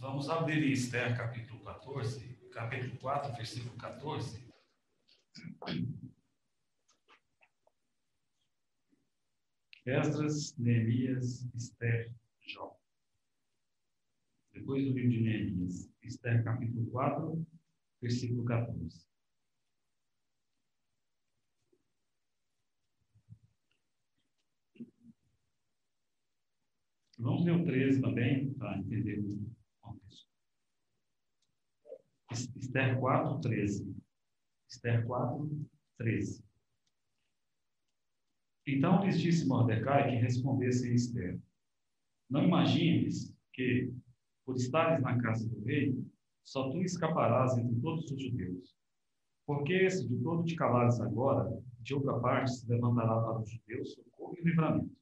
Vamos abrir Esther capítulo 14, capítulo 4, versículo 14. Esdras, Neemias, Esther, Jó. Depois do livro de Neemias, Esther capítulo 4, versículo 14. Vamos ler o 13 também, para entender. Esther 4, 13. Esther 4, 13. Então lhes disse Mordecai que respondesse a Esther: Não imagines que, por estares na casa do rei, só tu escaparás entre todos os judeus. Porque se de todo te calares agora, de outra parte se levantará para os judeus socorro e livramento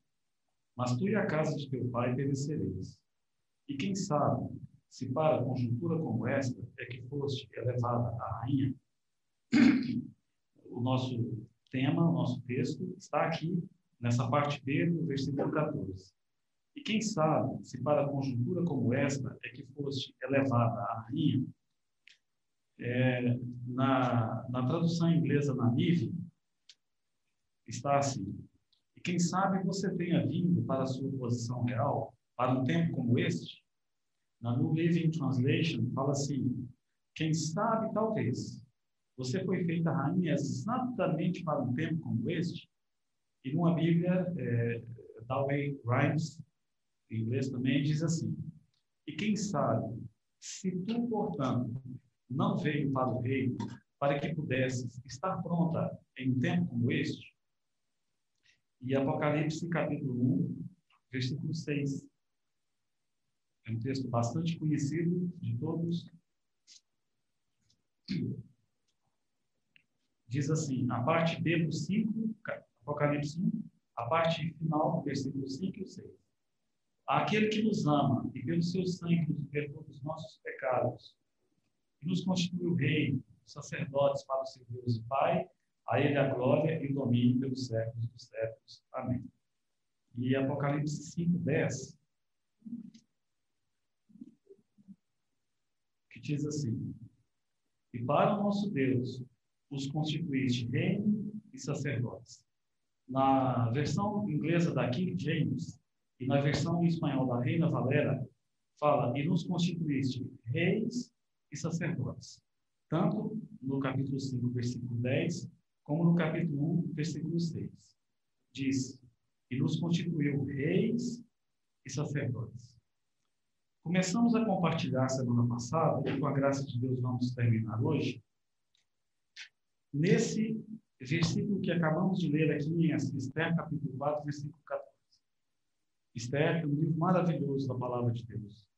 mas tu e a casa de teu pai perecereis. E quem sabe, se para conjuntura como esta é que foste elevada a rainha, o nosso tema, o nosso texto, está aqui, nessa parte B do versículo 14. E quem sabe, se para conjuntura como esta é que foste elevada a rainha, é, na, na tradução inglesa na NIV, está assim: e quem sabe você tenha vindo para a sua posição real, para um tempo como este. Na New Living Translation fala assim: quem sabe, talvez, você foi feita rainha exatamente para um tempo como este. E numa Bíblia, é, Dawei Rhymes, em inglês também, diz assim: E quem sabe, se tu, portanto, não veio para o reino para que pudesses estar pronta em um tempo como este, e Apocalipse capítulo 1, versículo 6. É um texto bastante conhecido de todos. Diz assim, a parte B do 5, Apocalipse 1, a parte final do versículo 5 e 6. Aquele que nos ama e pelo seu sangue nos perdoa dos nossos pecados, e nos constituiu rei, sacerdotes para o seu Deus e Pai, a ele a glória e o domínio pelos séculos dos séculos. Amém. E Apocalipse 5, 10, que diz assim: E para o nosso Deus os constituíste reino e sacerdotes. Na versão inglesa da King James e na versão espanhol da Reina Valera, fala: E nos constituíste reis e sacerdotes. Tanto no capítulo 5, versículo 10, como no capítulo 1, versículo 6. Diz: E nos constituiu reis e sacerdotes. Começamos a compartilhar semana passada, e com a graça de Deus vamos terminar hoje, nesse versículo que acabamos de ler aqui em Esther, capítulo 4, versículo 14. Esther é um livro maravilhoso da palavra de Deus.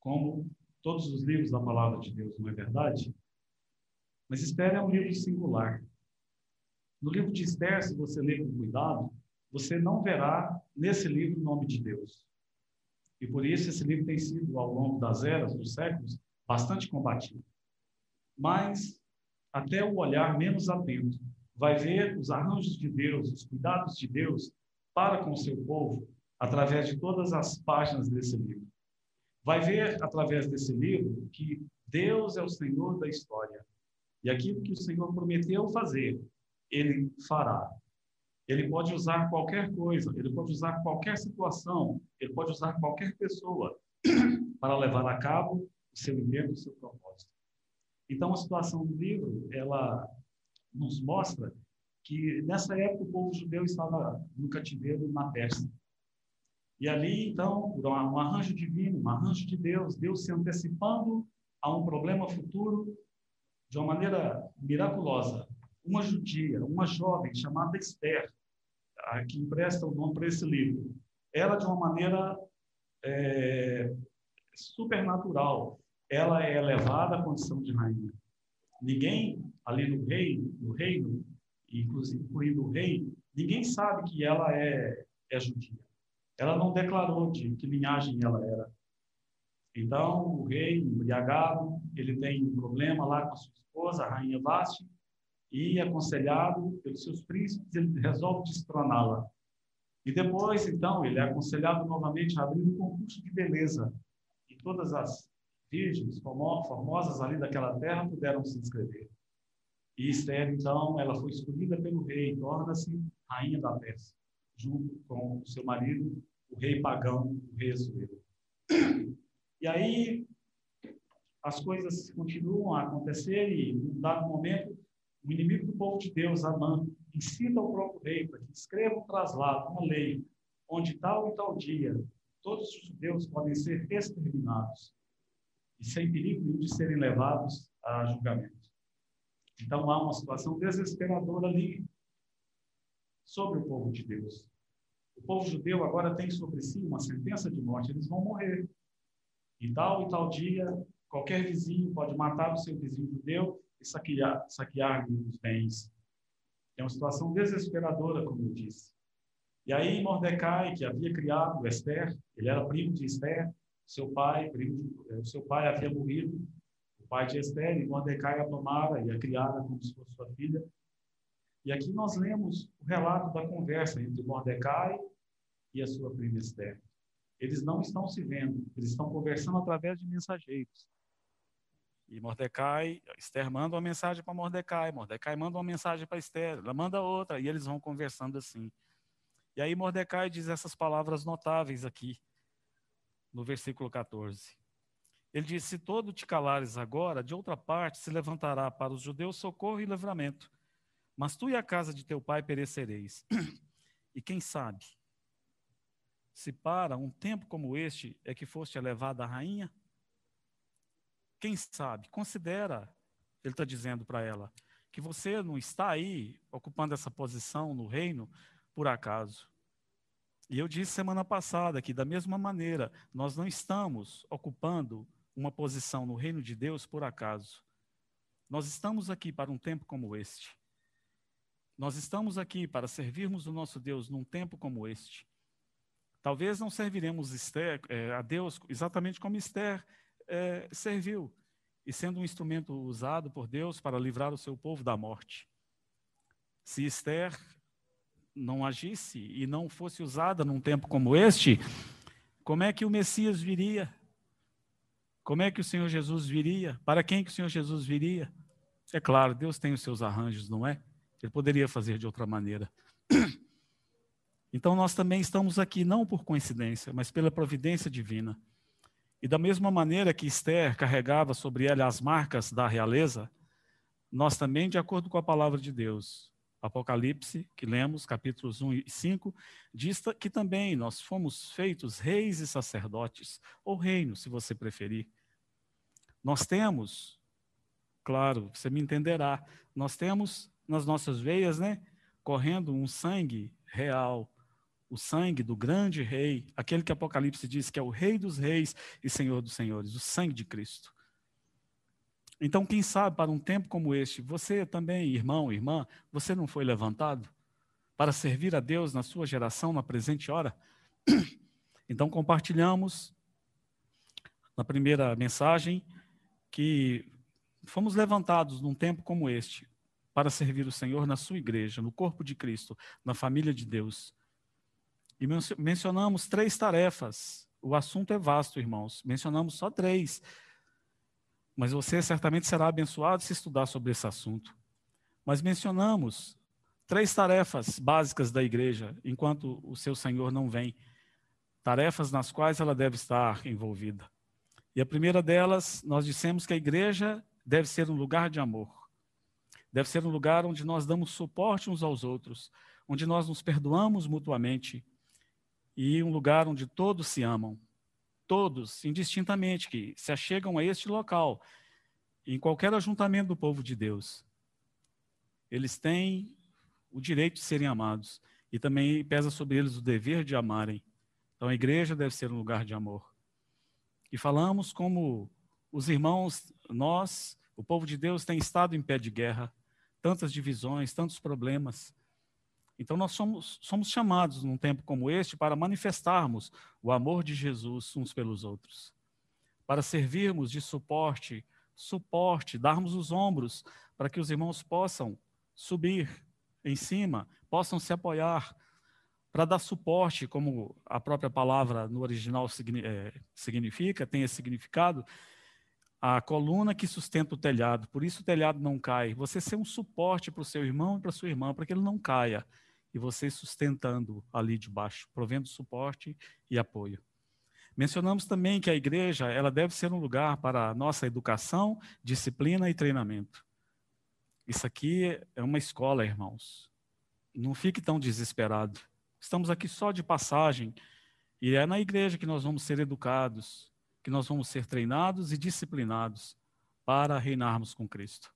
Como todos os livros da palavra de Deus, não é verdade? Mas Esther é um livro singular. No livro de Esther, se você ler com cuidado, você não verá nesse livro o nome de Deus. E por isso esse livro tem sido, ao longo das eras, dos séculos, bastante combatido. Mas até o olhar menos atento vai ver os arranjos de Deus, os cuidados de Deus para com o seu povo através de todas as páginas desse livro. Vai ver através desse livro que Deus é o Senhor da história e aquilo que o Senhor prometeu fazer, ele fará. Ele pode usar qualquer coisa, ele pode usar qualquer situação, ele pode usar qualquer pessoa para levar a cabo o seu intento, o seu propósito. Então, a situação do livro, ela nos mostra que nessa época o povo judeu estava no cativeiro na Pérsia. E ali, então, por um arranjo divino, um arranjo de Deus, Deus se antecipando a um problema futuro, de uma maneira miraculosa, uma judia, uma jovem chamada Esther, a que empresta o nome para esse livro, ela de uma maneira é, supernatural, ela é elevada à condição de rainha. Ninguém ali no reino, no reino, inclusive incluindo o rei, ninguém sabe que ela é, é judia. Ela não declarou de que linhagem ela era. Então, o rei, embriagado, ele tem um problema lá com a sua esposa, a rainha Vasti, e, aconselhado pelos seus príncipes, ele resolve destroná-la. E depois, então, ele é aconselhado novamente a abrir um concurso de beleza. E todas as virgens formosas ali daquela terra puderam se inscrever. E Esther, então, ela foi escolhida pelo rei, torna-se rainha da Pérsia, junto com o seu marido, o rei pagão, o rei Assuero. E aí as coisas continuam a acontecer e, num dado momento, o inimigo do povo de Deus, Amã, incita o próprio rei para que escreva um traslado, uma lei, onde tal e tal dia todos os judeus podem ser exterminados e sem perigo de serem levados a julgamento. Então há uma situação desesperadora ali sobre o povo de Deus. O povo judeu agora tem sobre si uma sentença de morte, eles vão morrer. E tal e tal dia, qualquer vizinho pode matar o seu vizinho judeu saquear, saquear os bens. É uma situação desesperadora, como eu disse. E aí Mordecai, que havia criado Esther, ele era primo de Esther, seu pai, primo de, eh, seu pai havia morrido, o pai de Esther, e Mordecai a tomara e a criara como se fosse sua filha. E aqui nós lemos o relato da conversa entre Mordecai e a sua prima Esther. Eles não estão se vendo, eles estão conversando através de mensageiros. E Mordecai, Esther manda uma mensagem para Mordecai, Mordecai manda uma mensagem para Esther, ela manda outra, e eles vão conversando assim. E aí Mordecai diz essas palavras notáveis aqui, no versículo 14. Ele diz: Se todo te calares agora, de outra parte se levantará para os judeus socorro e livramento. Mas tu e a casa de teu pai perecereis. e quem sabe, se para um tempo como este é que foste elevada a rainha? Quem sabe? Considera, ele está dizendo para ela, que você não está aí ocupando essa posição no reino por acaso. E eu disse semana passada que, da mesma maneira, nós não estamos ocupando uma posição no reino de Deus por acaso. Nós estamos aqui para um tempo como este. Nós estamos aqui para servirmos o nosso Deus num tempo como este. Talvez não serviremos é, a Deus exatamente como Esther é, serviu, e sendo um instrumento usado por Deus para livrar o seu povo da morte. Se Esther não agisse e não fosse usada num tempo como este, como é que o Messias viria? Como é que o Senhor Jesus viria? Para quem que o Senhor Jesus viria? É claro, Deus tem os seus arranjos, não é? Ele poderia fazer de outra maneira. Então nós também estamos aqui não por coincidência, mas pela providência divina. E da mesma maneira que Esther carregava sobre ela as marcas da realeza, nós também, de acordo com a palavra de Deus, Apocalipse, que lemos, capítulos 1 e 5, diz que também nós fomos feitos reis e sacerdotes, ou reino, se você preferir. Nós temos, claro, você me entenderá, nós temos nas nossas veias, né, correndo um sangue real, o sangue do grande rei, aquele que Apocalipse diz que é o rei dos reis e senhor dos senhores, o sangue de Cristo. Então, quem sabe para um tempo como este, você também, irmão, irmã, você não foi levantado para servir a Deus na sua geração, na presente hora? Então, compartilhamos na primeira mensagem que fomos levantados num tempo como este para servir o Senhor na sua igreja, no corpo de Cristo, na família de Deus. E mencionamos três tarefas. O assunto é vasto, irmãos. Mencionamos só três mas você certamente será abençoado se estudar sobre esse assunto. Mas mencionamos três tarefas básicas da igreja enquanto o seu Senhor não vem, tarefas nas quais ela deve estar envolvida. E a primeira delas, nós dissemos que a igreja deve ser um lugar de amor. Deve ser um lugar onde nós damos suporte uns aos outros, onde nós nos perdoamos mutuamente e um lugar onde todos se amam todos, indistintamente, que se achegam a este local, em qualquer ajuntamento do povo de Deus, eles têm o direito de serem amados e também pesa sobre eles o dever de amarem. Então a igreja deve ser um lugar de amor. E falamos como os irmãos, nós, o povo de Deus, tem estado em pé de guerra, tantas divisões, tantos problemas. Então, nós somos, somos chamados num tempo como este para manifestarmos o amor de Jesus uns pelos outros, para servirmos de suporte, suporte, darmos os ombros para que os irmãos possam subir em cima, possam se apoiar, para dar suporte, como a própria palavra no original é, significa, tem esse significado, a coluna que sustenta o telhado, por isso o telhado não cai. Você ser um suporte para o seu irmão e para a sua irmã, para que ele não caia. E você sustentando ali de baixo, provendo suporte e apoio. Mencionamos também que a igreja ela deve ser um lugar para a nossa educação, disciplina e treinamento. Isso aqui é uma escola, irmãos. Não fique tão desesperado. Estamos aqui só de passagem e é na igreja que nós vamos ser educados, que nós vamos ser treinados e disciplinados para reinarmos com Cristo.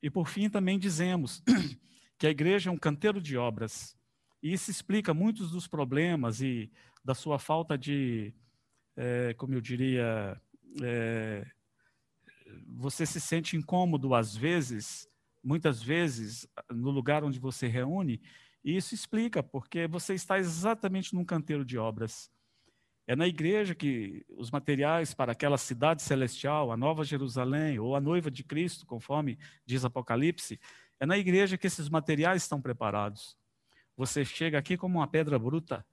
E por fim também dizemos que a igreja é um canteiro de obras. E isso explica muitos dos problemas e da sua falta de é, como eu diria, é, você se sente incômodo às vezes, muitas vezes, no lugar onde você reúne, e isso explica, porque você está exatamente num canteiro de obras. É na igreja que os materiais para aquela cidade celestial, a Nova Jerusalém, ou a noiva de Cristo, conforme diz Apocalipse, é na igreja que esses materiais estão preparados. Você chega aqui como uma pedra bruta,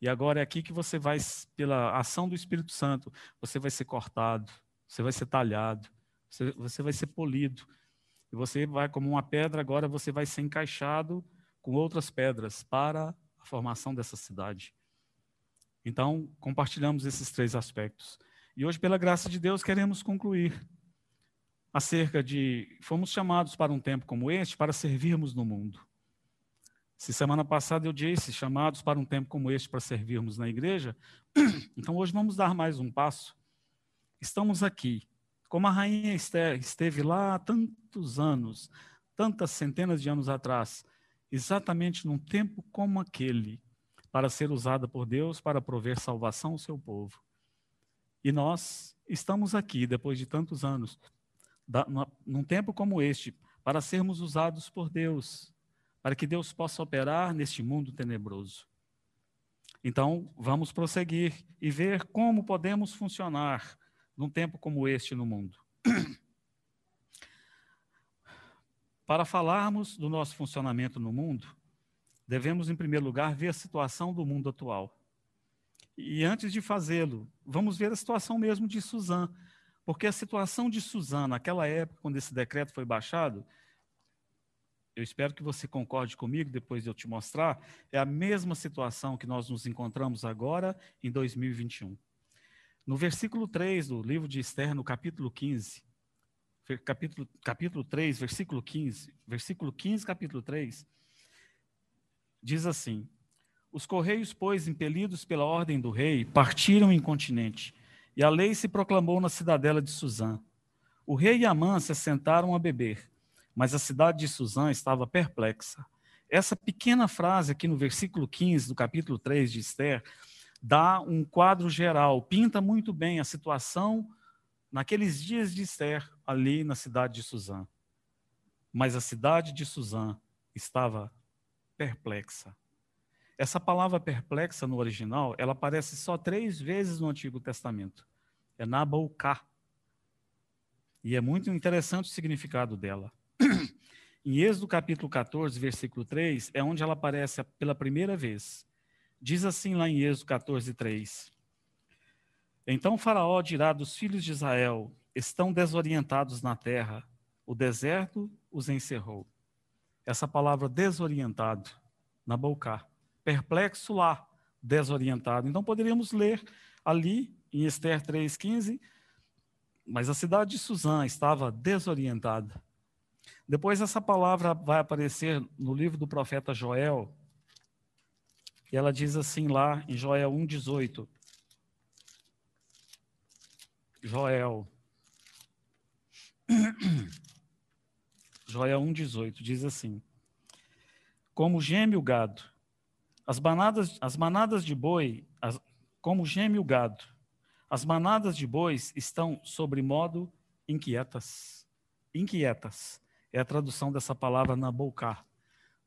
e agora é aqui que você vai, pela ação do Espírito Santo, você vai ser cortado, você vai ser talhado, você, você vai ser polido. E você vai, como uma pedra, agora você vai ser encaixado com outras pedras para a formação dessa cidade. Então, compartilhamos esses três aspectos. E hoje, pela graça de Deus, queremos concluir acerca de fomos chamados para um tempo como este para servirmos no mundo. Se semana passada eu disse, chamados para um tempo como este para servirmos na igreja, então hoje vamos dar mais um passo. Estamos aqui, como a rainha Esther esteve lá há tantos anos, tantas centenas de anos atrás, exatamente num tempo como aquele, para ser usada por Deus para prover salvação ao seu povo. E nós estamos aqui, depois de tantos anos, num tempo como este, para sermos usados por Deus para que Deus possa operar neste mundo tenebroso. Então, vamos prosseguir e ver como podemos funcionar num tempo como este no mundo. Para falarmos do nosso funcionamento no mundo, devemos, em primeiro lugar, ver a situação do mundo atual. E antes de fazê-lo, vamos ver a situação mesmo de Suzã, porque a situação de Suzã, naquela época, quando esse decreto foi baixado, eu espero que você concorde comigo depois de eu te mostrar, é a mesma situação que nós nos encontramos agora em 2021. No versículo 3 do livro de Esther, no capítulo 15, capítulo, capítulo 3, versículo 15, versículo 15, capítulo 3, diz assim: Os correios, pois, impelidos pela ordem do rei, partiram em continente, e a lei se proclamou na cidadela de Suzã. O rei e Amã se assentaram a beber mas a cidade de Suzã estava perplexa. Essa pequena frase aqui no versículo 15 do capítulo 3 de Esther dá um quadro geral, pinta muito bem a situação naqueles dias de Esther ali na cidade de Suzã. Mas a cidade de Suzã estava perplexa. Essa palavra perplexa no original, ela aparece só três vezes no Antigo Testamento. É Nabaucá. E é muito interessante o significado dela. Em Êxodo capítulo 14, versículo 3, é onde ela aparece pela primeira vez. Diz assim lá em Êxodo 14, 3. Então Faraó dirá dos filhos de Israel: estão desorientados na terra, o deserto os encerrou. Essa palavra desorientado, na perplexo lá, desorientado. Então poderíamos ler ali em Esther 3,15, mas a cidade de Suzã estava desorientada. Depois essa palavra vai aparecer no livro do profeta Joel, e ela diz assim lá em Joel 1,18. Joel. Joel 1,18 diz assim: Como geme o gado, as manadas, as manadas de boi, as, como geme o gado, as manadas de bois estão sobre modo inquietas. Inquietas é a tradução dessa palavra na boca.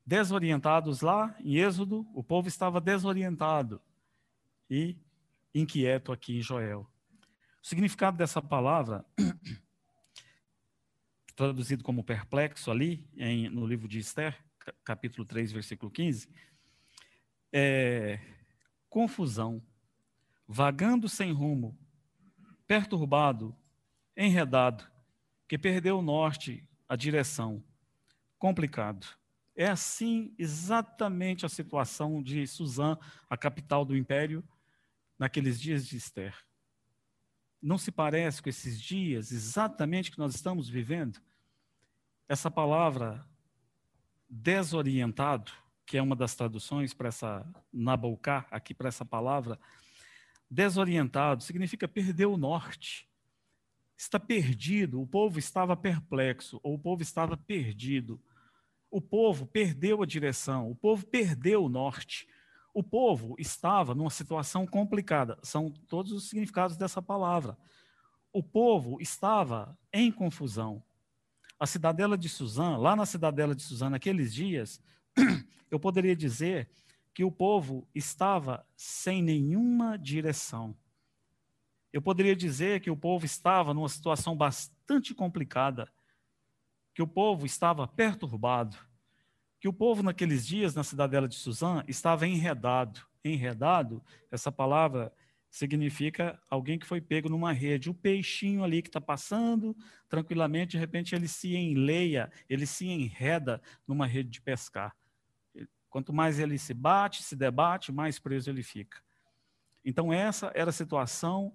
Desorientados lá em Êxodo, o povo estava desorientado e inquieto aqui em Joel. O significado dessa palavra, traduzido como perplexo ali, em, no livro de Esther, capítulo 3, versículo 15, é, confusão, vagando sem rumo, perturbado, enredado, que perdeu o norte, a direção, complicado. É assim exatamente a situação de Suzã, a capital do império, naqueles dias de Esther. Não se parece com esses dias exatamente que nós estamos vivendo? Essa palavra desorientado, que é uma das traduções para essa Nabalcá, aqui para essa palavra, desorientado significa perder o norte. Está perdido, o povo estava perplexo, ou o povo estava perdido. O povo perdeu a direção, o povo perdeu o norte. O povo estava numa situação complicada. São todos os significados dessa palavra. O povo estava em confusão. A cidadela de Suzã, lá na cidadela de Suzã, naqueles dias, eu poderia dizer que o povo estava sem nenhuma direção. Eu poderia dizer que o povo estava numa situação bastante complicada, que o povo estava perturbado, que o povo naqueles dias na cidadela de Suzã estava enredado. Enredado, essa palavra significa alguém que foi pego numa rede. O peixinho ali que está passando tranquilamente, de repente ele se enleia, ele se enreda numa rede de pescar. Quanto mais ele se bate, se debate, mais preso ele fica. Então, essa era a situação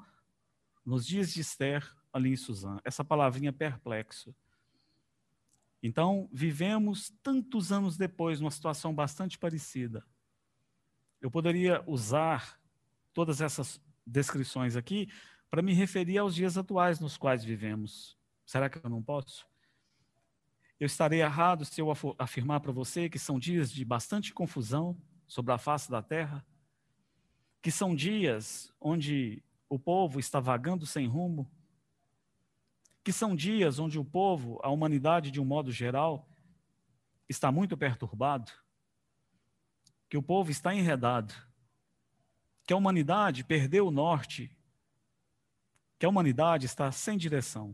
nos dias de Esther ali em Suzã. Essa palavrinha perplexo. Então, vivemos tantos anos depois numa situação bastante parecida. Eu poderia usar todas essas descrições aqui para me referir aos dias atuais nos quais vivemos. Será que eu não posso? Eu estarei errado se eu afirmar para você que são dias de bastante confusão sobre a face da terra, que são dias onde o povo está vagando sem rumo, que são dias onde o povo, a humanidade de um modo geral, está muito perturbado, que o povo está enredado, que a humanidade perdeu o norte, que a humanidade está sem direção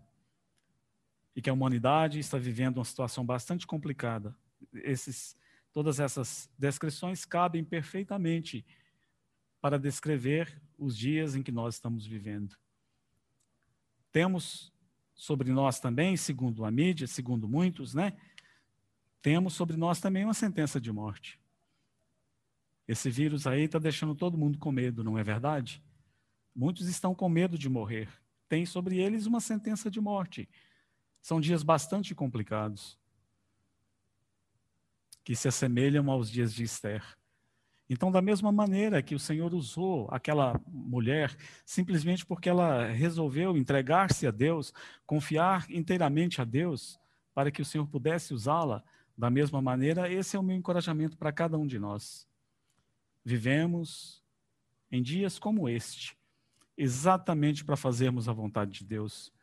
e que a humanidade está vivendo uma situação bastante complicada. Esses, todas essas descrições cabem perfeitamente para descrever os dias em que nós estamos vivendo. Temos sobre nós também, segundo a mídia, segundo muitos, né? Temos sobre nós também uma sentença de morte. Esse vírus aí está deixando todo mundo com medo, não é verdade? Muitos estão com medo de morrer. Tem sobre eles uma sentença de morte. São dias bastante complicados, que se assemelham aos dias de Esther. Então, da mesma maneira que o Senhor usou aquela mulher, simplesmente porque ela resolveu entregar-se a Deus, confiar inteiramente a Deus, para que o Senhor pudesse usá-la, da mesma maneira, esse é o meu encorajamento para cada um de nós. Vivemos em dias como este, exatamente para fazermos a vontade de Deus.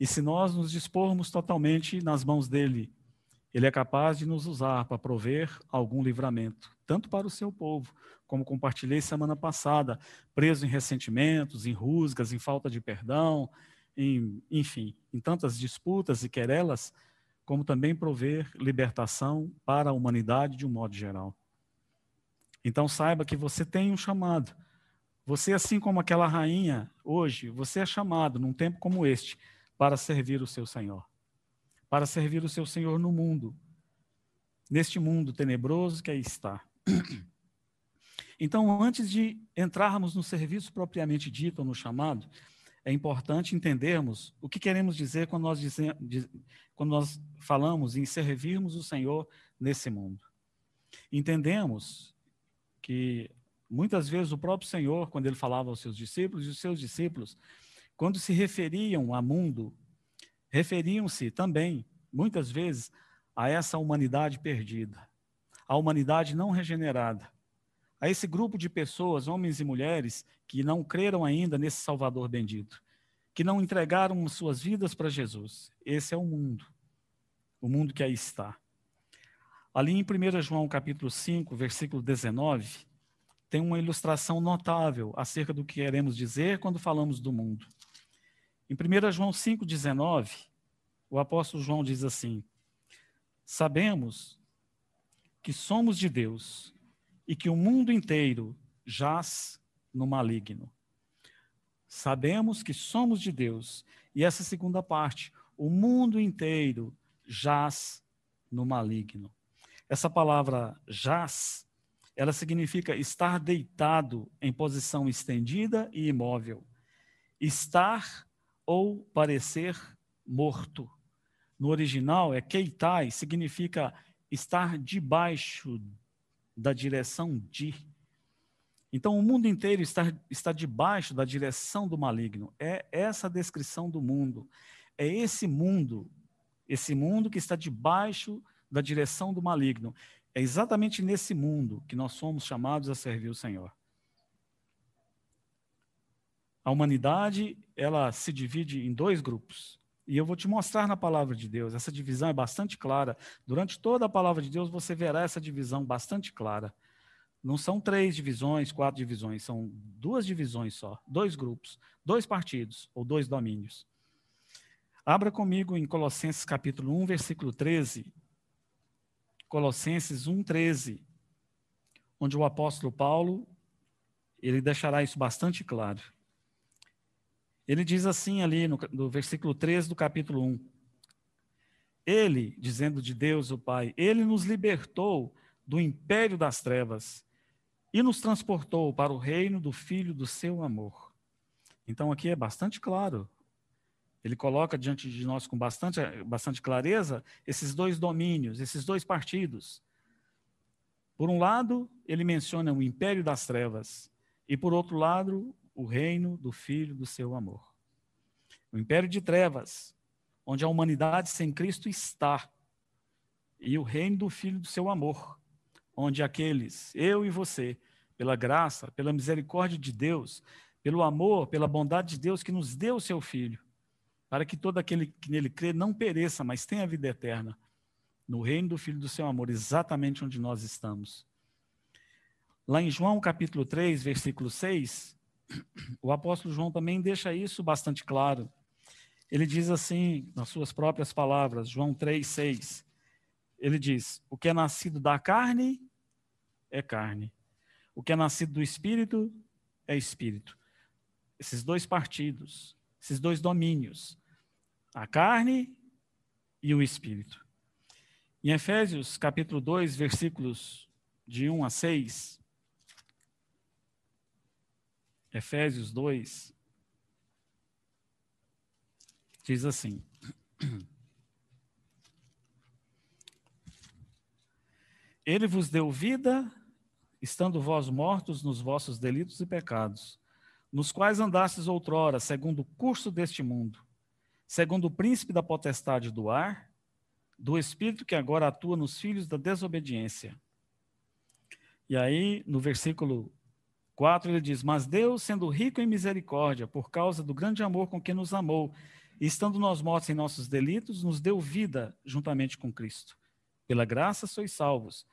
E se nós nos dispormos totalmente nas mãos dele, ele é capaz de nos usar para prover algum livramento, tanto para o seu povo, como compartilhei semana passada, preso em ressentimentos, em rusgas, em falta de perdão, em, enfim, em tantas disputas e querelas, como também prover libertação para a humanidade de um modo geral. Então saiba que você tem um chamado. Você, assim como aquela rainha, hoje, você é chamado num tempo como este para servir o seu Senhor. Para servir o seu Senhor no mundo, neste mundo tenebroso que aí está. Então, antes de entrarmos no serviço propriamente dito, no chamado, é importante entendermos o que queremos dizer quando nós, dizemos, quando nós falamos em servirmos o Senhor nesse mundo. Entendemos que muitas vezes o próprio Senhor, quando ele falava aos seus discípulos, e os seus discípulos, quando se referiam a mundo, referiam-se também, muitas vezes, a essa humanidade perdida, a humanidade não regenerada, a esse grupo de pessoas, homens e mulheres, que não creram ainda nesse Salvador bendito, que não entregaram suas vidas para Jesus. Esse é o mundo, o mundo que aí está. Ali em 1 João capítulo 5, versículo 19, tem uma ilustração notável acerca do que queremos dizer quando falamos do mundo. Em 1 João 5,19, o apóstolo João diz assim: Sabemos que somos de Deus e que o mundo inteiro jaz no maligno. Sabemos que somos de Deus. E essa segunda parte, o mundo inteiro jaz no maligno. Essa palavra jaz, ela significa estar deitado em posição estendida e imóvel. Estar ou parecer morto. No original é keitai, significa estar debaixo da direção de. Então, o mundo inteiro está, está debaixo da direção do maligno. É essa a descrição do mundo. É esse mundo, esse mundo que está debaixo da direção do maligno. É exatamente nesse mundo que nós somos chamados a servir o Senhor. A humanidade, ela se divide em dois grupos. E eu vou te mostrar na palavra de Deus. Essa divisão é bastante clara. Durante toda a palavra de Deus, você verá essa divisão bastante clara. Não são três divisões, quatro divisões, são duas divisões só, dois grupos, dois partidos ou dois domínios. Abra comigo em Colossenses capítulo 1, versículo 13. Colossenses 1, 13, onde o apóstolo Paulo, ele deixará isso bastante claro. Ele diz assim ali no, no versículo 13 do capítulo 1. Ele, dizendo de Deus o Pai, ele nos libertou do império das trevas e nos transportou para o reino do Filho do seu amor. Então aqui é bastante claro. Ele coloca diante de nós com bastante, bastante clareza esses dois domínios, esses dois partidos. Por um lado, ele menciona o império das trevas, e por outro lado, o reino do Filho do seu amor. O império de trevas, onde a humanidade sem Cristo está, e o reino do Filho do seu amor, onde aqueles, eu e você, pela graça, pela misericórdia de Deus, pelo amor, pela bondade de Deus que nos deu o seu Filho, para que todo aquele que nele crê não pereça, mas tenha vida eterna, no reino do Filho do seu amor, exatamente onde nós estamos. Lá em João capítulo 3, versículo 6, o apóstolo João também deixa isso bastante claro. Ele diz assim, nas suas próprias palavras, João 3, 6, ele diz: O que é nascido da carne é carne, o que é nascido do espírito é espírito. Esses dois partidos, esses dois domínios, a carne e o espírito. Em Efésios, capítulo 2, versículos de 1 a 6, Efésios 2, diz assim: Ele vos deu vida, estando vós mortos nos vossos delitos e pecados, nos quais andastes outrora, segundo o curso deste mundo, segundo o príncipe da potestade do ar, do espírito que agora atua nos filhos da desobediência. E aí, no versículo 4, ele diz: Mas Deus, sendo rico em misericórdia, por causa do grande amor com que nos amou, e estando nós mortos em nossos delitos, nos deu vida juntamente com Cristo. Pela graça sois salvos.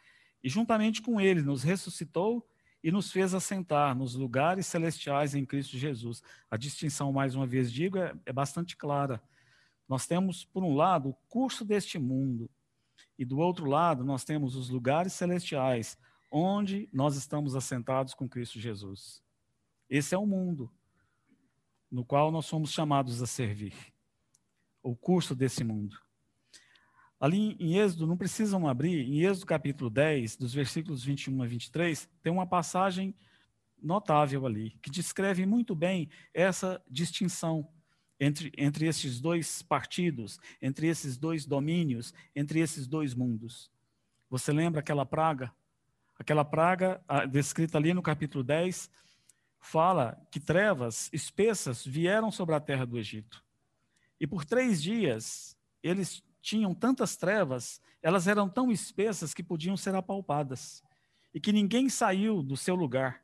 E juntamente com ele nos ressuscitou e nos fez assentar nos lugares celestiais em Cristo Jesus. A distinção, mais uma vez digo, é, é bastante clara. Nós temos, por um lado, o curso deste mundo, e do outro lado, nós temos os lugares celestiais, onde nós estamos assentados com Cristo Jesus. Esse é o mundo no qual nós somos chamados a servir, o curso desse mundo. Ali em Êxodo, não precisam abrir, em Êxodo capítulo 10, dos versículos 21 a 23, tem uma passagem notável ali, que descreve muito bem essa distinção entre, entre esses dois partidos, entre esses dois domínios, entre esses dois mundos. Você lembra aquela praga Aquela praga descrita ali no capítulo 10 fala que trevas espessas vieram sobre a terra do Egito. E por três dias eles tinham tantas trevas, elas eram tão espessas que podiam ser apalpadas. E que ninguém saiu do seu lugar.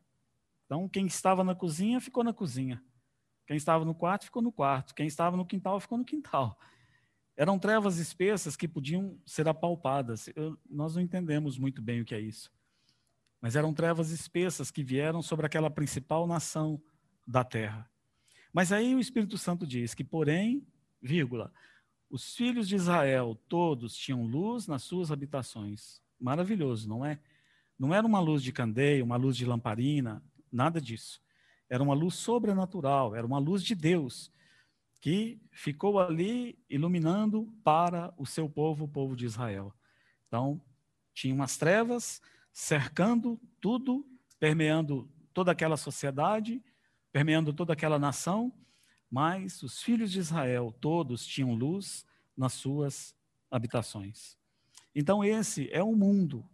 Então, quem estava na cozinha ficou na cozinha. Quem estava no quarto ficou no quarto. Quem estava no quintal ficou no quintal. Eram trevas espessas que podiam ser apalpadas. Eu, nós não entendemos muito bem o que é isso mas eram trevas espessas que vieram sobre aquela principal nação da terra. Mas aí o Espírito Santo diz que, porém, vírgula, os filhos de Israel todos tinham luz nas suas habitações. Maravilhoso, não é? Não era uma luz de candeia, uma luz de lamparina, nada disso. Era uma luz sobrenatural, era uma luz de Deus que ficou ali iluminando para o seu povo, o povo de Israel. Então, tinha umas trevas cercando tudo, permeando toda aquela sociedade, permeando toda aquela nação, mas os filhos de Israel todos tinham luz nas suas habitações. Então, esse é o mundo,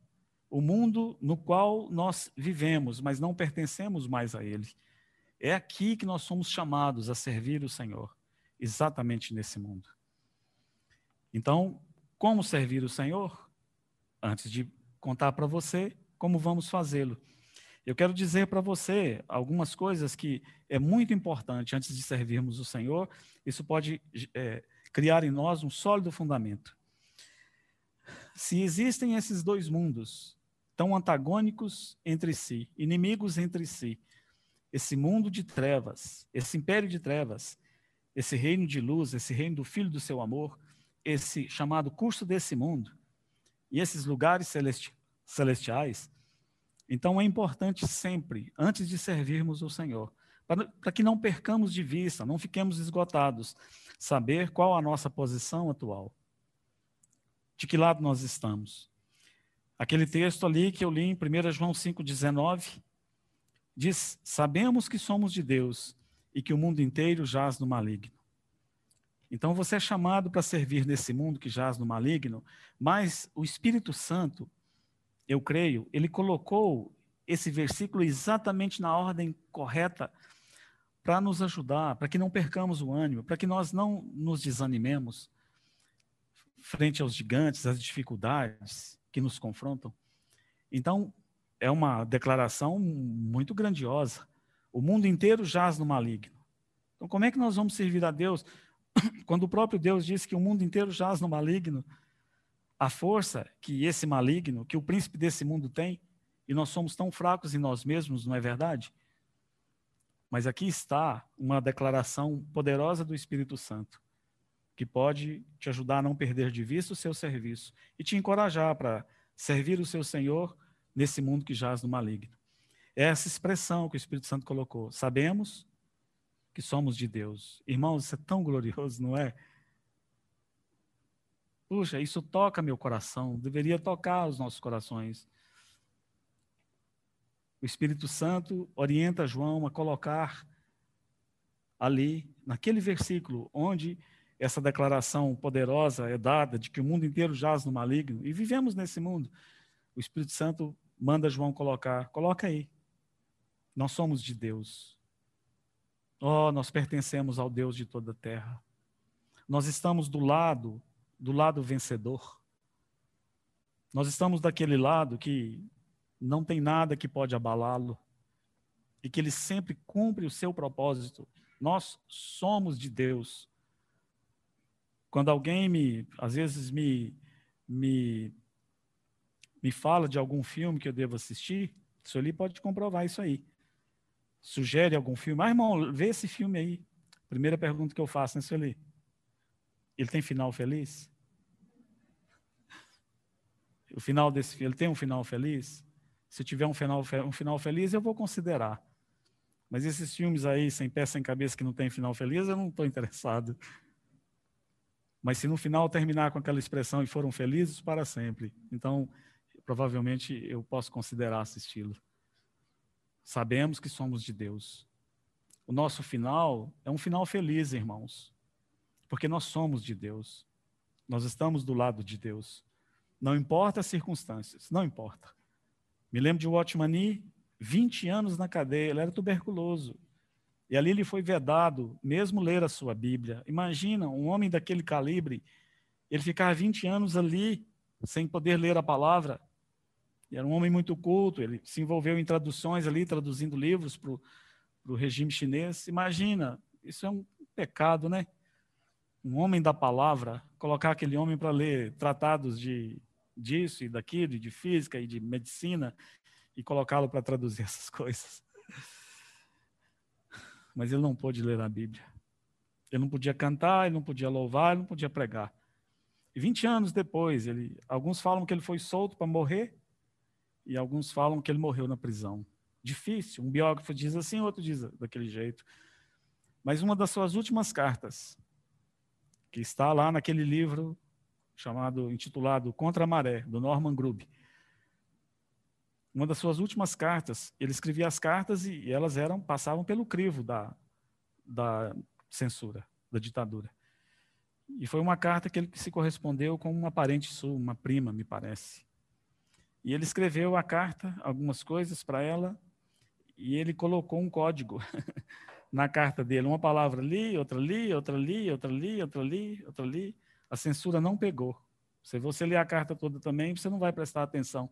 o mundo no qual nós vivemos, mas não pertencemos mais a ele. É aqui que nós somos chamados a servir o Senhor, exatamente nesse mundo. Então, como servir o Senhor? Antes de contar para você como vamos fazê-lo. Eu quero dizer para você algumas coisas que é muito importante antes de servirmos o Senhor. Isso pode é, criar em nós um sólido fundamento. Se existem esses dois mundos tão antagônicos entre si, inimigos entre si, esse mundo de trevas, esse império de trevas, esse reino de luz, esse reino do Filho do seu amor, esse chamado curso desse mundo, e esses lugares celesti celestiais, então é importante sempre, antes de servirmos o Senhor, para que não percamos de vista, não fiquemos esgotados, saber qual a nossa posição atual. De que lado nós estamos? Aquele texto ali que eu li em 1 João 5,19 diz: Sabemos que somos de Deus e que o mundo inteiro jaz no maligno. Então você é chamado para servir nesse mundo que jaz no maligno, mas o Espírito Santo, eu creio, ele colocou esse versículo exatamente na ordem correta para nos ajudar, para que não percamos o ânimo, para que nós não nos desanimemos frente aos gigantes, às dificuldades que nos confrontam. Então, é uma declaração muito grandiosa. O mundo inteiro jaz no maligno. Então, como é que nós vamos servir a Deus quando o próprio Deus diz que o mundo inteiro jaz no maligno? A força que esse maligno, que o príncipe desse mundo tem, e nós somos tão fracos em nós mesmos, não é verdade? Mas aqui está uma declaração poderosa do Espírito Santo, que pode te ajudar a não perder de vista o seu serviço e te encorajar para servir o seu Senhor nesse mundo que jaz no maligno. É essa expressão que o Espírito Santo colocou. Sabemos que somos de Deus. Irmãos, isso é tão glorioso, não é? Puxa, isso toca meu coração, deveria tocar os nossos corações. O Espírito Santo orienta João a colocar ali, naquele versículo, onde essa declaração poderosa é dada de que o mundo inteiro jaz no maligno e vivemos nesse mundo. O Espírito Santo manda João colocar, coloca aí. Nós somos de Deus. Oh, nós pertencemos ao Deus de toda a terra. Nós estamos do lado, do lado vencedor. Nós estamos daquele lado que não tem nada que pode abalá-lo e que ele sempre cumpre o seu propósito. Nós somos de Deus. Quando alguém me, às vezes me me me fala de algum filme que eu devo assistir, o senhor ali pode comprovar isso aí. Sugere algum filme. Ah, irmão, vê esse filme aí. Primeira pergunta que eu faço, né, ali? Ele tem final feliz? O final desse filme, ele tem um final feliz? Se tiver um final, um final feliz, eu vou considerar. Mas esses filmes aí, sem pé, sem cabeça, que não tem final feliz, eu não estou interessado. Mas se no final terminar com aquela expressão e foram felizes para sempre, então provavelmente eu posso considerar assisti-lo. Sabemos que somos de Deus. O nosso final é um final feliz, irmãos, porque nós somos de Deus. Nós estamos do lado de Deus. Não importa as circunstâncias, não importa. Me lembro de Watchman 20 anos na cadeia, ele era tuberculoso. E ali ele foi vedado, mesmo ler a sua Bíblia. Imagina, um homem daquele calibre, ele ficar 20 anos ali, sem poder ler a palavra. E era um homem muito culto, ele se envolveu em traduções ali, traduzindo livros para o regime chinês. Imagina, isso é um pecado, né? Um homem da palavra, colocar aquele homem para ler tratados de disso e daquilo, de física e de medicina, e colocá-lo para traduzir essas coisas. Mas ele não pôde ler a Bíblia. Ele não podia cantar, ele não podia louvar, ele não podia pregar. E 20 anos depois, ele, alguns falam que ele foi solto para morrer, e alguns falam que ele morreu na prisão. Difícil, um biógrafo diz assim, outro diz daquele jeito. Mas uma das suas últimas cartas, que está lá naquele livro chamado, intitulado Contra a Maré, do Norman Grubb, uma das suas últimas cartas, ele escrevia as cartas e elas eram passavam pelo crivo da, da censura, da ditadura. E foi uma carta que ele se correspondeu com uma parente sua, uma prima, me parece. E ele escreveu a carta, algumas coisas para ela, e ele colocou um código na carta dele, uma palavra ali, outra ali, outra ali, outra ali, outra ali, outra ali. A censura não pegou. Se você ler a carta toda também, você não vai prestar atenção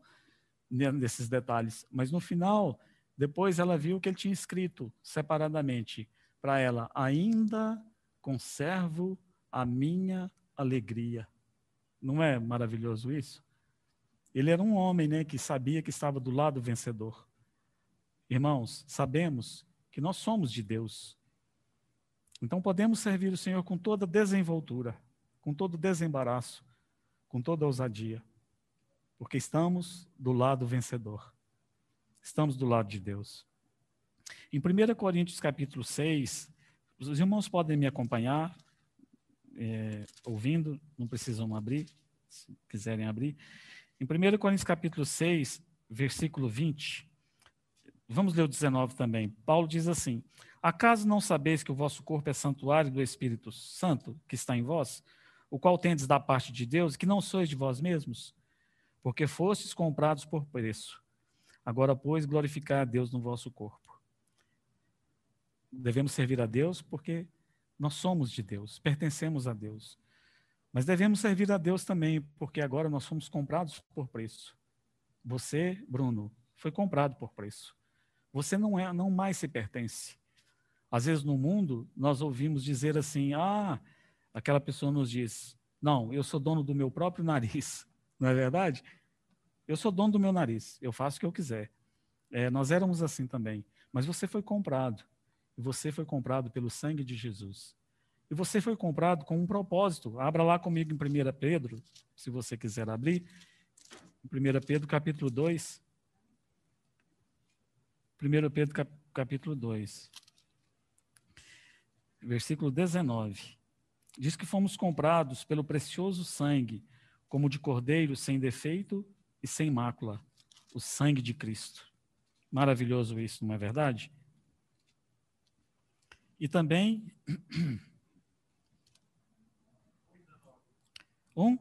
nesses detalhes. Mas no final, depois ela viu que ele tinha escrito separadamente para ela: ainda conservo a minha alegria. Não é maravilhoso isso? Ele era um homem, né, que sabia que estava do lado vencedor. Irmãos, sabemos que nós somos de Deus. Então podemos servir o Senhor com toda desenvoltura, com todo desembaraço, com toda ousadia, porque estamos do lado vencedor. Estamos do lado de Deus. Em 1 Coríntios capítulo 6, os irmãos podem me acompanhar, é, ouvindo, não precisam abrir, se quiserem abrir. Em 1 Coríntios capítulo 6, versículo 20, vamos ler o 19 também. Paulo diz assim: Acaso não sabeis que o vosso corpo é santuário do Espírito Santo que está em vós, o qual tendes da parte de Deus, que não sois de vós mesmos? Porque fostes comprados por preço. Agora, pois, glorificar a Deus no vosso corpo. Devemos servir a Deus porque nós somos de Deus, pertencemos a Deus. Mas devemos servir a Deus também, porque agora nós fomos comprados por preço. Você, Bruno, foi comprado por preço. Você não é, não mais se pertence. Às vezes no mundo nós ouvimos dizer assim: "Ah, aquela pessoa nos diz: "Não, eu sou dono do meu próprio nariz". Não é verdade? Eu sou dono do meu nariz, eu faço o que eu quiser. É, nós éramos assim também, mas você foi comprado. E você foi comprado pelo sangue de Jesus. E você foi comprado com um propósito. Abra lá comigo em 1 Pedro, se você quiser abrir. 1 Pedro, capítulo 2. 1 Pedro, cap capítulo 2. Versículo 19. Diz que fomos comprados pelo precioso sangue, como de cordeiro sem defeito e sem mácula, o sangue de Cristo. Maravilhoso isso, não é verdade? E também. Um?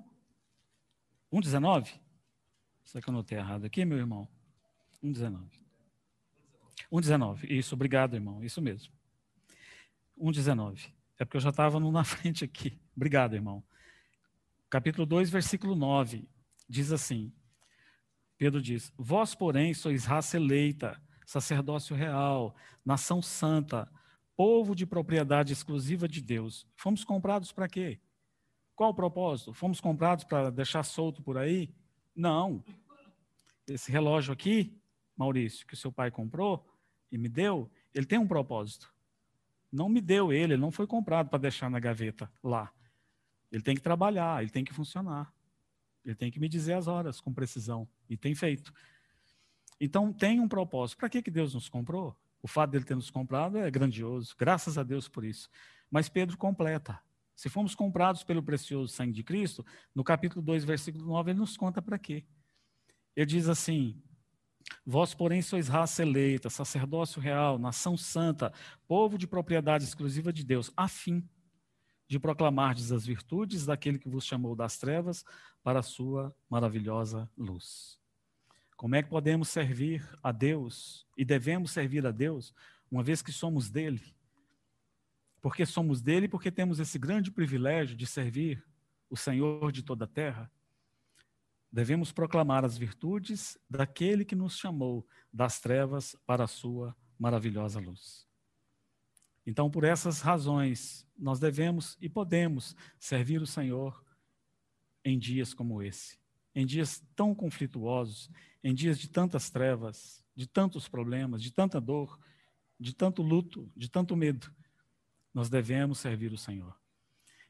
Um 19? Será que eu notei errado aqui, meu irmão? Um 19. Um 19. Isso, obrigado, irmão. Isso mesmo. Um 19. É porque eu já estava na frente aqui. Obrigado, irmão. Capítulo 2, versículo 9. Diz assim: Pedro diz: Vós, porém, sois raça eleita, sacerdócio real, nação santa, povo de propriedade exclusiva de Deus. Fomos comprados para quê? Qual o propósito? Fomos comprados para deixar solto por aí? Não. Esse relógio aqui, Maurício, que o seu pai comprou e me deu, ele tem um propósito. Não me deu ele, ele não foi comprado para deixar na gaveta lá. Ele tem que trabalhar, ele tem que funcionar. Ele tem que me dizer as horas com precisão. E tem feito. Então, tem um propósito. Para que, que Deus nos comprou? O fato dele ter nos comprado é grandioso, graças a Deus por isso. Mas Pedro completa. Se fomos comprados pelo precioso sangue de Cristo, no capítulo 2, versículo 9, ele nos conta para quê. Ele diz assim: Vós, porém, sois raça eleita, sacerdócio real, nação santa, povo de propriedade exclusiva de Deus, a fim de proclamardes as virtudes daquele que vos chamou das trevas para a sua maravilhosa luz. Como é que podemos servir a Deus e devemos servir a Deus, uma vez que somos dele? Porque somos dele, porque temos esse grande privilégio de servir o Senhor de toda a terra. Devemos proclamar as virtudes daquele que nos chamou das trevas para a sua maravilhosa luz. Então, por essas razões, nós devemos e podemos servir o Senhor em dias como esse em dias tão conflituosos, em dias de tantas trevas, de tantos problemas, de tanta dor, de tanto luto, de tanto medo, nós devemos servir o Senhor.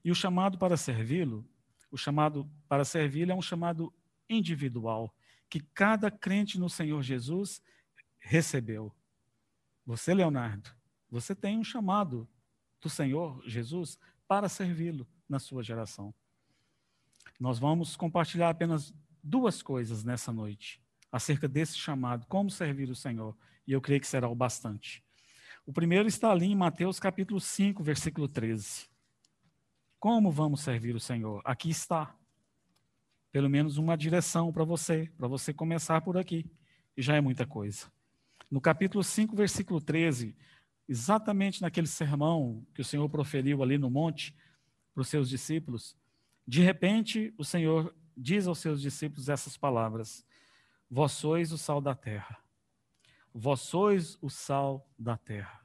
E o chamado para servi-lo, o chamado para servi-lo é um chamado individual, que cada crente no Senhor Jesus recebeu. Você, Leonardo, você tem um chamado do Senhor Jesus para servi-lo na sua geração. Nós vamos compartilhar apenas duas coisas nessa noite acerca desse chamado, como servir o Senhor, e eu creio que será o bastante. O primeiro está ali em Mateus capítulo 5, versículo 13. Como vamos servir o Senhor? Aqui está. Pelo menos uma direção para você, para você começar por aqui. E já é muita coisa. No capítulo 5, versículo 13, exatamente naquele sermão que o Senhor proferiu ali no monte para os seus discípulos, de repente o Senhor diz aos seus discípulos essas palavras: Vós sois o sal da terra. Vós sois o sal da terra.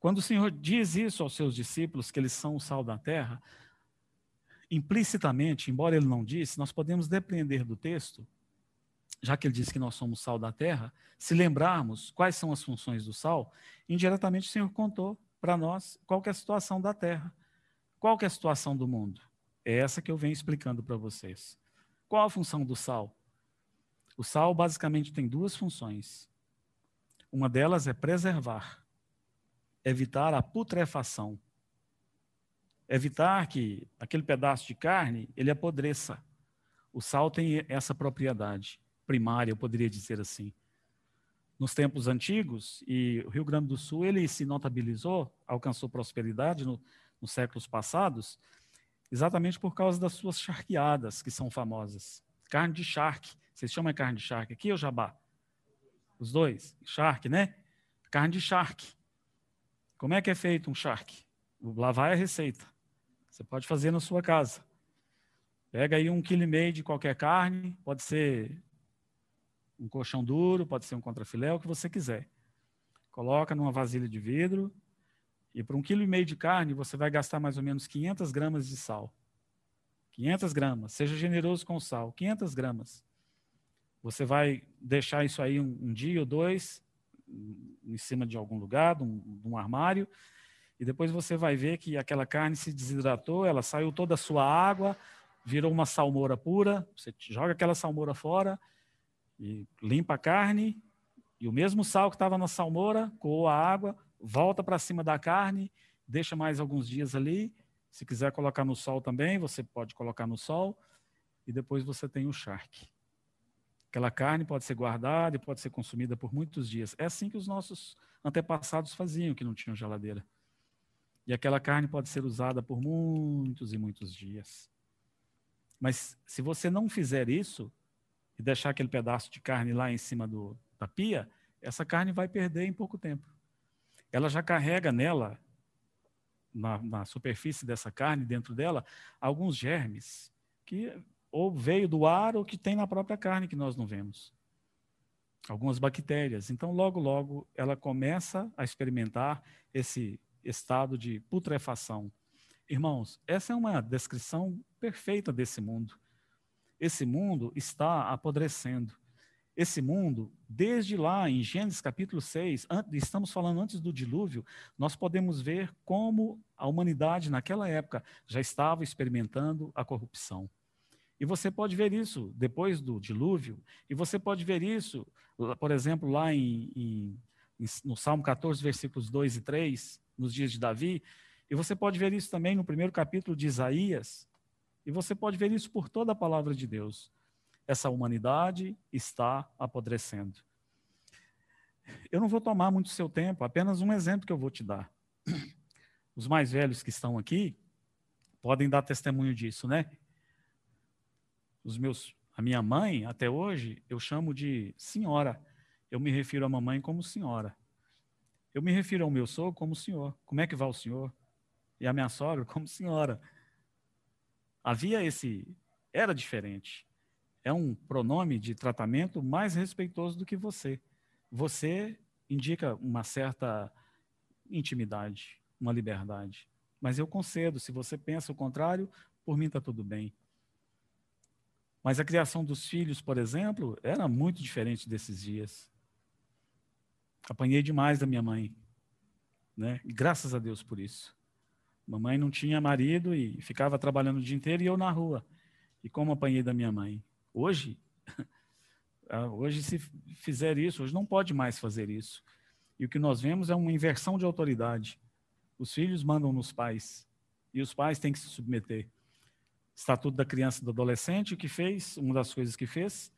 Quando o Senhor diz isso aos seus discípulos, que eles são o sal da terra, implicitamente, embora ele não disse, nós podemos depreender do texto, já que ele diz que nós somos sal da terra, se lembrarmos quais são as funções do sal, indiretamente o Senhor contou para nós qual é a situação da terra, qual é a situação do mundo. É essa que eu venho explicando para vocês. Qual a função do sal? O sal basicamente tem duas funções. Uma delas é preservar, evitar a putrefação, evitar que aquele pedaço de carne ele apodreça. O sal tem essa propriedade primária, eu poderia dizer assim. Nos tempos antigos, e o Rio Grande do Sul ele se notabilizou, alcançou prosperidade no, nos séculos passados, exatamente por causa das suas charqueadas, que são famosas. Carne de charque. Vocês chamam de carne de charque aqui ou jabá? Os dois. Charque, né? Carne de charque. Como é que é feito um charque? Lá vai a receita. Você pode fazer na sua casa. Pega aí um quilo e meio de qualquer carne, pode ser um colchão duro, pode ser um contrafilé, o que você quiser. Coloca numa vasilha de vidro e para um quilo e meio de carne você vai gastar mais ou menos 500 gramas de sal. 500 gramas. Seja generoso com o sal. 500 gramas. Você vai deixar isso aí um, um dia ou dois em cima de algum lugar, de um, de um, armário, e depois você vai ver que aquela carne se desidratou, ela saiu toda a sua água, virou uma salmoura pura, você joga aquela salmoura fora e limpa a carne, e o mesmo sal que estava na salmoura, coa a água, volta para cima da carne, deixa mais alguns dias ali. Se quiser colocar no sol também, você pode colocar no sol, e depois você tem o charque. Aquela carne pode ser guardada e pode ser consumida por muitos dias. É assim que os nossos antepassados faziam, que não tinham geladeira. E aquela carne pode ser usada por muitos e muitos dias. Mas se você não fizer isso e deixar aquele pedaço de carne lá em cima do, da pia, essa carne vai perder em pouco tempo. Ela já carrega nela, na, na superfície dessa carne, dentro dela, alguns germes que ou veio do ar ou que tem na própria carne que nós não vemos. Algumas bactérias. Então, logo, logo, ela começa a experimentar esse estado de putrefação. Irmãos, essa é uma descrição perfeita desse mundo. Esse mundo está apodrecendo. Esse mundo, desde lá em Gênesis capítulo 6, estamos falando antes do dilúvio, nós podemos ver como a humanidade naquela época já estava experimentando a corrupção. E você pode ver isso depois do dilúvio, e você pode ver isso, por exemplo, lá em, em, no Salmo 14, versículos 2 e 3, nos dias de Davi, e você pode ver isso também no primeiro capítulo de Isaías, e você pode ver isso por toda a palavra de Deus. Essa humanidade está apodrecendo. Eu não vou tomar muito seu tempo, apenas um exemplo que eu vou te dar. Os mais velhos que estão aqui podem dar testemunho disso, né? Os meus, a minha mãe, até hoje, eu chamo de senhora. Eu me refiro à mamãe como senhora. Eu me refiro ao meu sogro como senhor. Como é que vai o senhor? E a minha sogra como senhora. Havia esse. Era diferente. É um pronome de tratamento mais respeitoso do que você. Você indica uma certa intimidade, uma liberdade. Mas eu concedo, se você pensa o contrário, por mim está tudo bem. Mas a criação dos filhos, por exemplo, era muito diferente desses dias. Apanhei demais da minha mãe, né? E graças a Deus por isso. Mamãe não tinha marido e ficava trabalhando o dia inteiro e eu na rua. E como apanhei da minha mãe? Hoje, Ah, hoje, se fizer isso, hoje não pode mais fazer isso. E o que nós vemos é uma inversão de autoridade. Os filhos mandam nos pais e os pais têm que se submeter. Estatuto da Criança e do Adolescente, o que fez, uma das coisas que fez,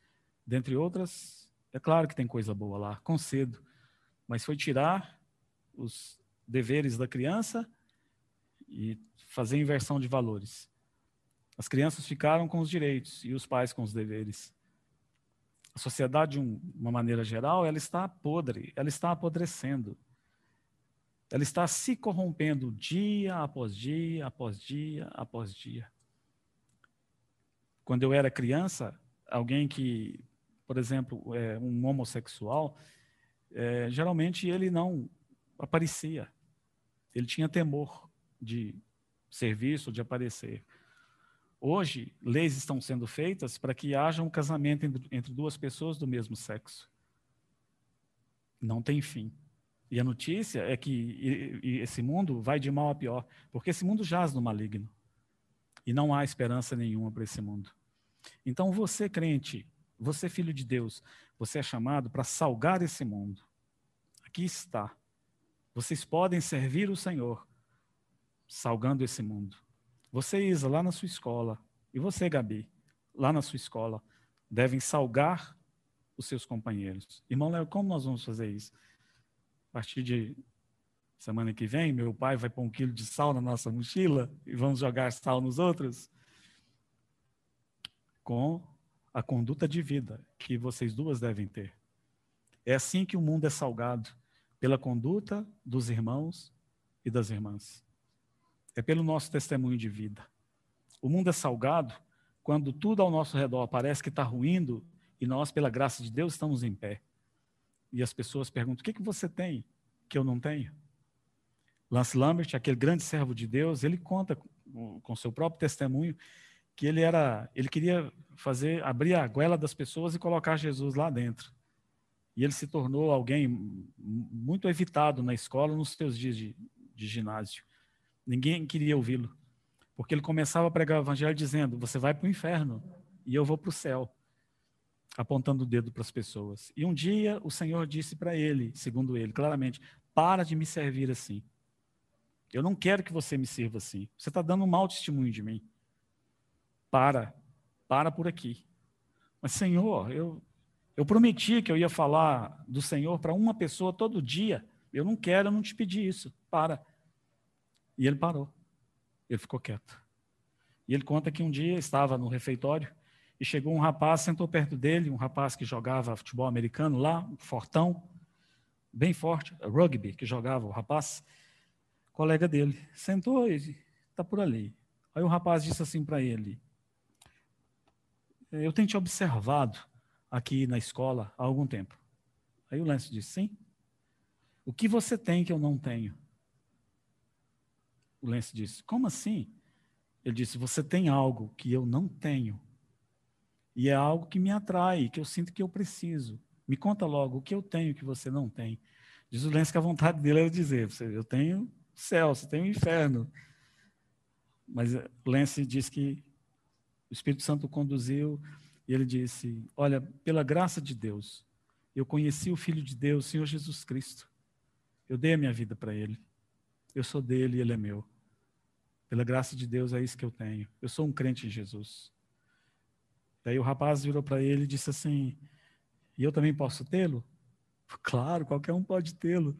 dentre outras, é claro que tem coisa boa lá, concedo, mas foi tirar os deveres da criança e fazer inversão de valores. As crianças ficaram com os direitos e os pais com os deveres. A sociedade, de uma maneira geral, ela está podre, ela está apodrecendo. Ela está se corrompendo dia após dia, após dia, após dia. Quando eu era criança, alguém que, por exemplo, é um homossexual, é, geralmente ele não aparecia. Ele tinha temor de serviço, de aparecer. Hoje, leis estão sendo feitas para que haja um casamento entre duas pessoas do mesmo sexo. Não tem fim. E a notícia é que esse mundo vai de mal a pior, porque esse mundo jaz no maligno. E não há esperança nenhuma para esse mundo. Então, você, crente, você, filho de Deus, você é chamado para salgar esse mundo. Aqui está. Vocês podem servir o Senhor salgando esse mundo. Você, Isa, lá na sua escola, e você, Gabi, lá na sua escola, devem salgar os seus companheiros. Irmão Léo, como nós vamos fazer isso? A partir de semana que vem, meu pai vai pôr um quilo de sal na nossa mochila e vamos jogar sal nos outros? Com a conduta de vida que vocês duas devem ter. É assim que o mundo é salgado, pela conduta dos irmãos e das irmãs é pelo nosso testemunho de vida. O mundo é salgado quando tudo ao nosso redor parece que está ruindo e nós, pela graça de Deus, estamos em pé. E as pessoas perguntam: o que, que você tem que eu não tenho? Lance Lambert, aquele grande servo de Deus, ele conta com, seu próprio testemunho que ele era, ele queria fazer abrir a goela das pessoas e colocar Jesus lá dentro. E ele se tornou alguém muito evitado na escola nos seus dias de, de ginásio. Ninguém queria ouvi-lo. Porque ele começava a pregar o evangelho dizendo: Você vai para o inferno e eu vou para o céu. Apontando o dedo para as pessoas. E um dia o Senhor disse para ele, segundo ele, claramente: Para de me servir assim. Eu não quero que você me sirva assim. Você está dando um mau testemunho de mim. Para. Para por aqui. Mas, Senhor, eu, eu prometi que eu ia falar do Senhor para uma pessoa todo dia. Eu não quero, eu não te pedi isso. Para. E ele parou. Ele ficou quieto. E ele conta que um dia estava no refeitório e chegou um rapaz, sentou perto dele, um rapaz que jogava futebol americano lá, um fortão, bem forte, rugby que jogava o rapaz, colega dele. Sentou e está por ali. Aí o rapaz disse assim para ele: Eu tenho te observado aqui na escola há algum tempo. Aí o Lance disse: Sim. O que você tem que eu não tenho? O Lance disse: Como assim? Ele disse: Você tem algo que eu não tenho. E é algo que me atrai, que eu sinto que eu preciso. Me conta logo o que eu tenho que você não tem. Diz o Lance que a vontade dele era dizer: Eu tenho céu, você tem o inferno. Mas o Lance diz que o Espírito Santo conduziu e ele disse: Olha, pela graça de Deus, eu conheci o Filho de Deus, o Senhor Jesus Cristo. Eu dei a minha vida para ele. Eu sou dele e ele é meu. Pela graça de Deus é isso que eu tenho. Eu sou um crente em Jesus. Daí o rapaz virou para ele e disse assim: E eu também posso tê-lo? Claro, qualquer um pode tê-lo.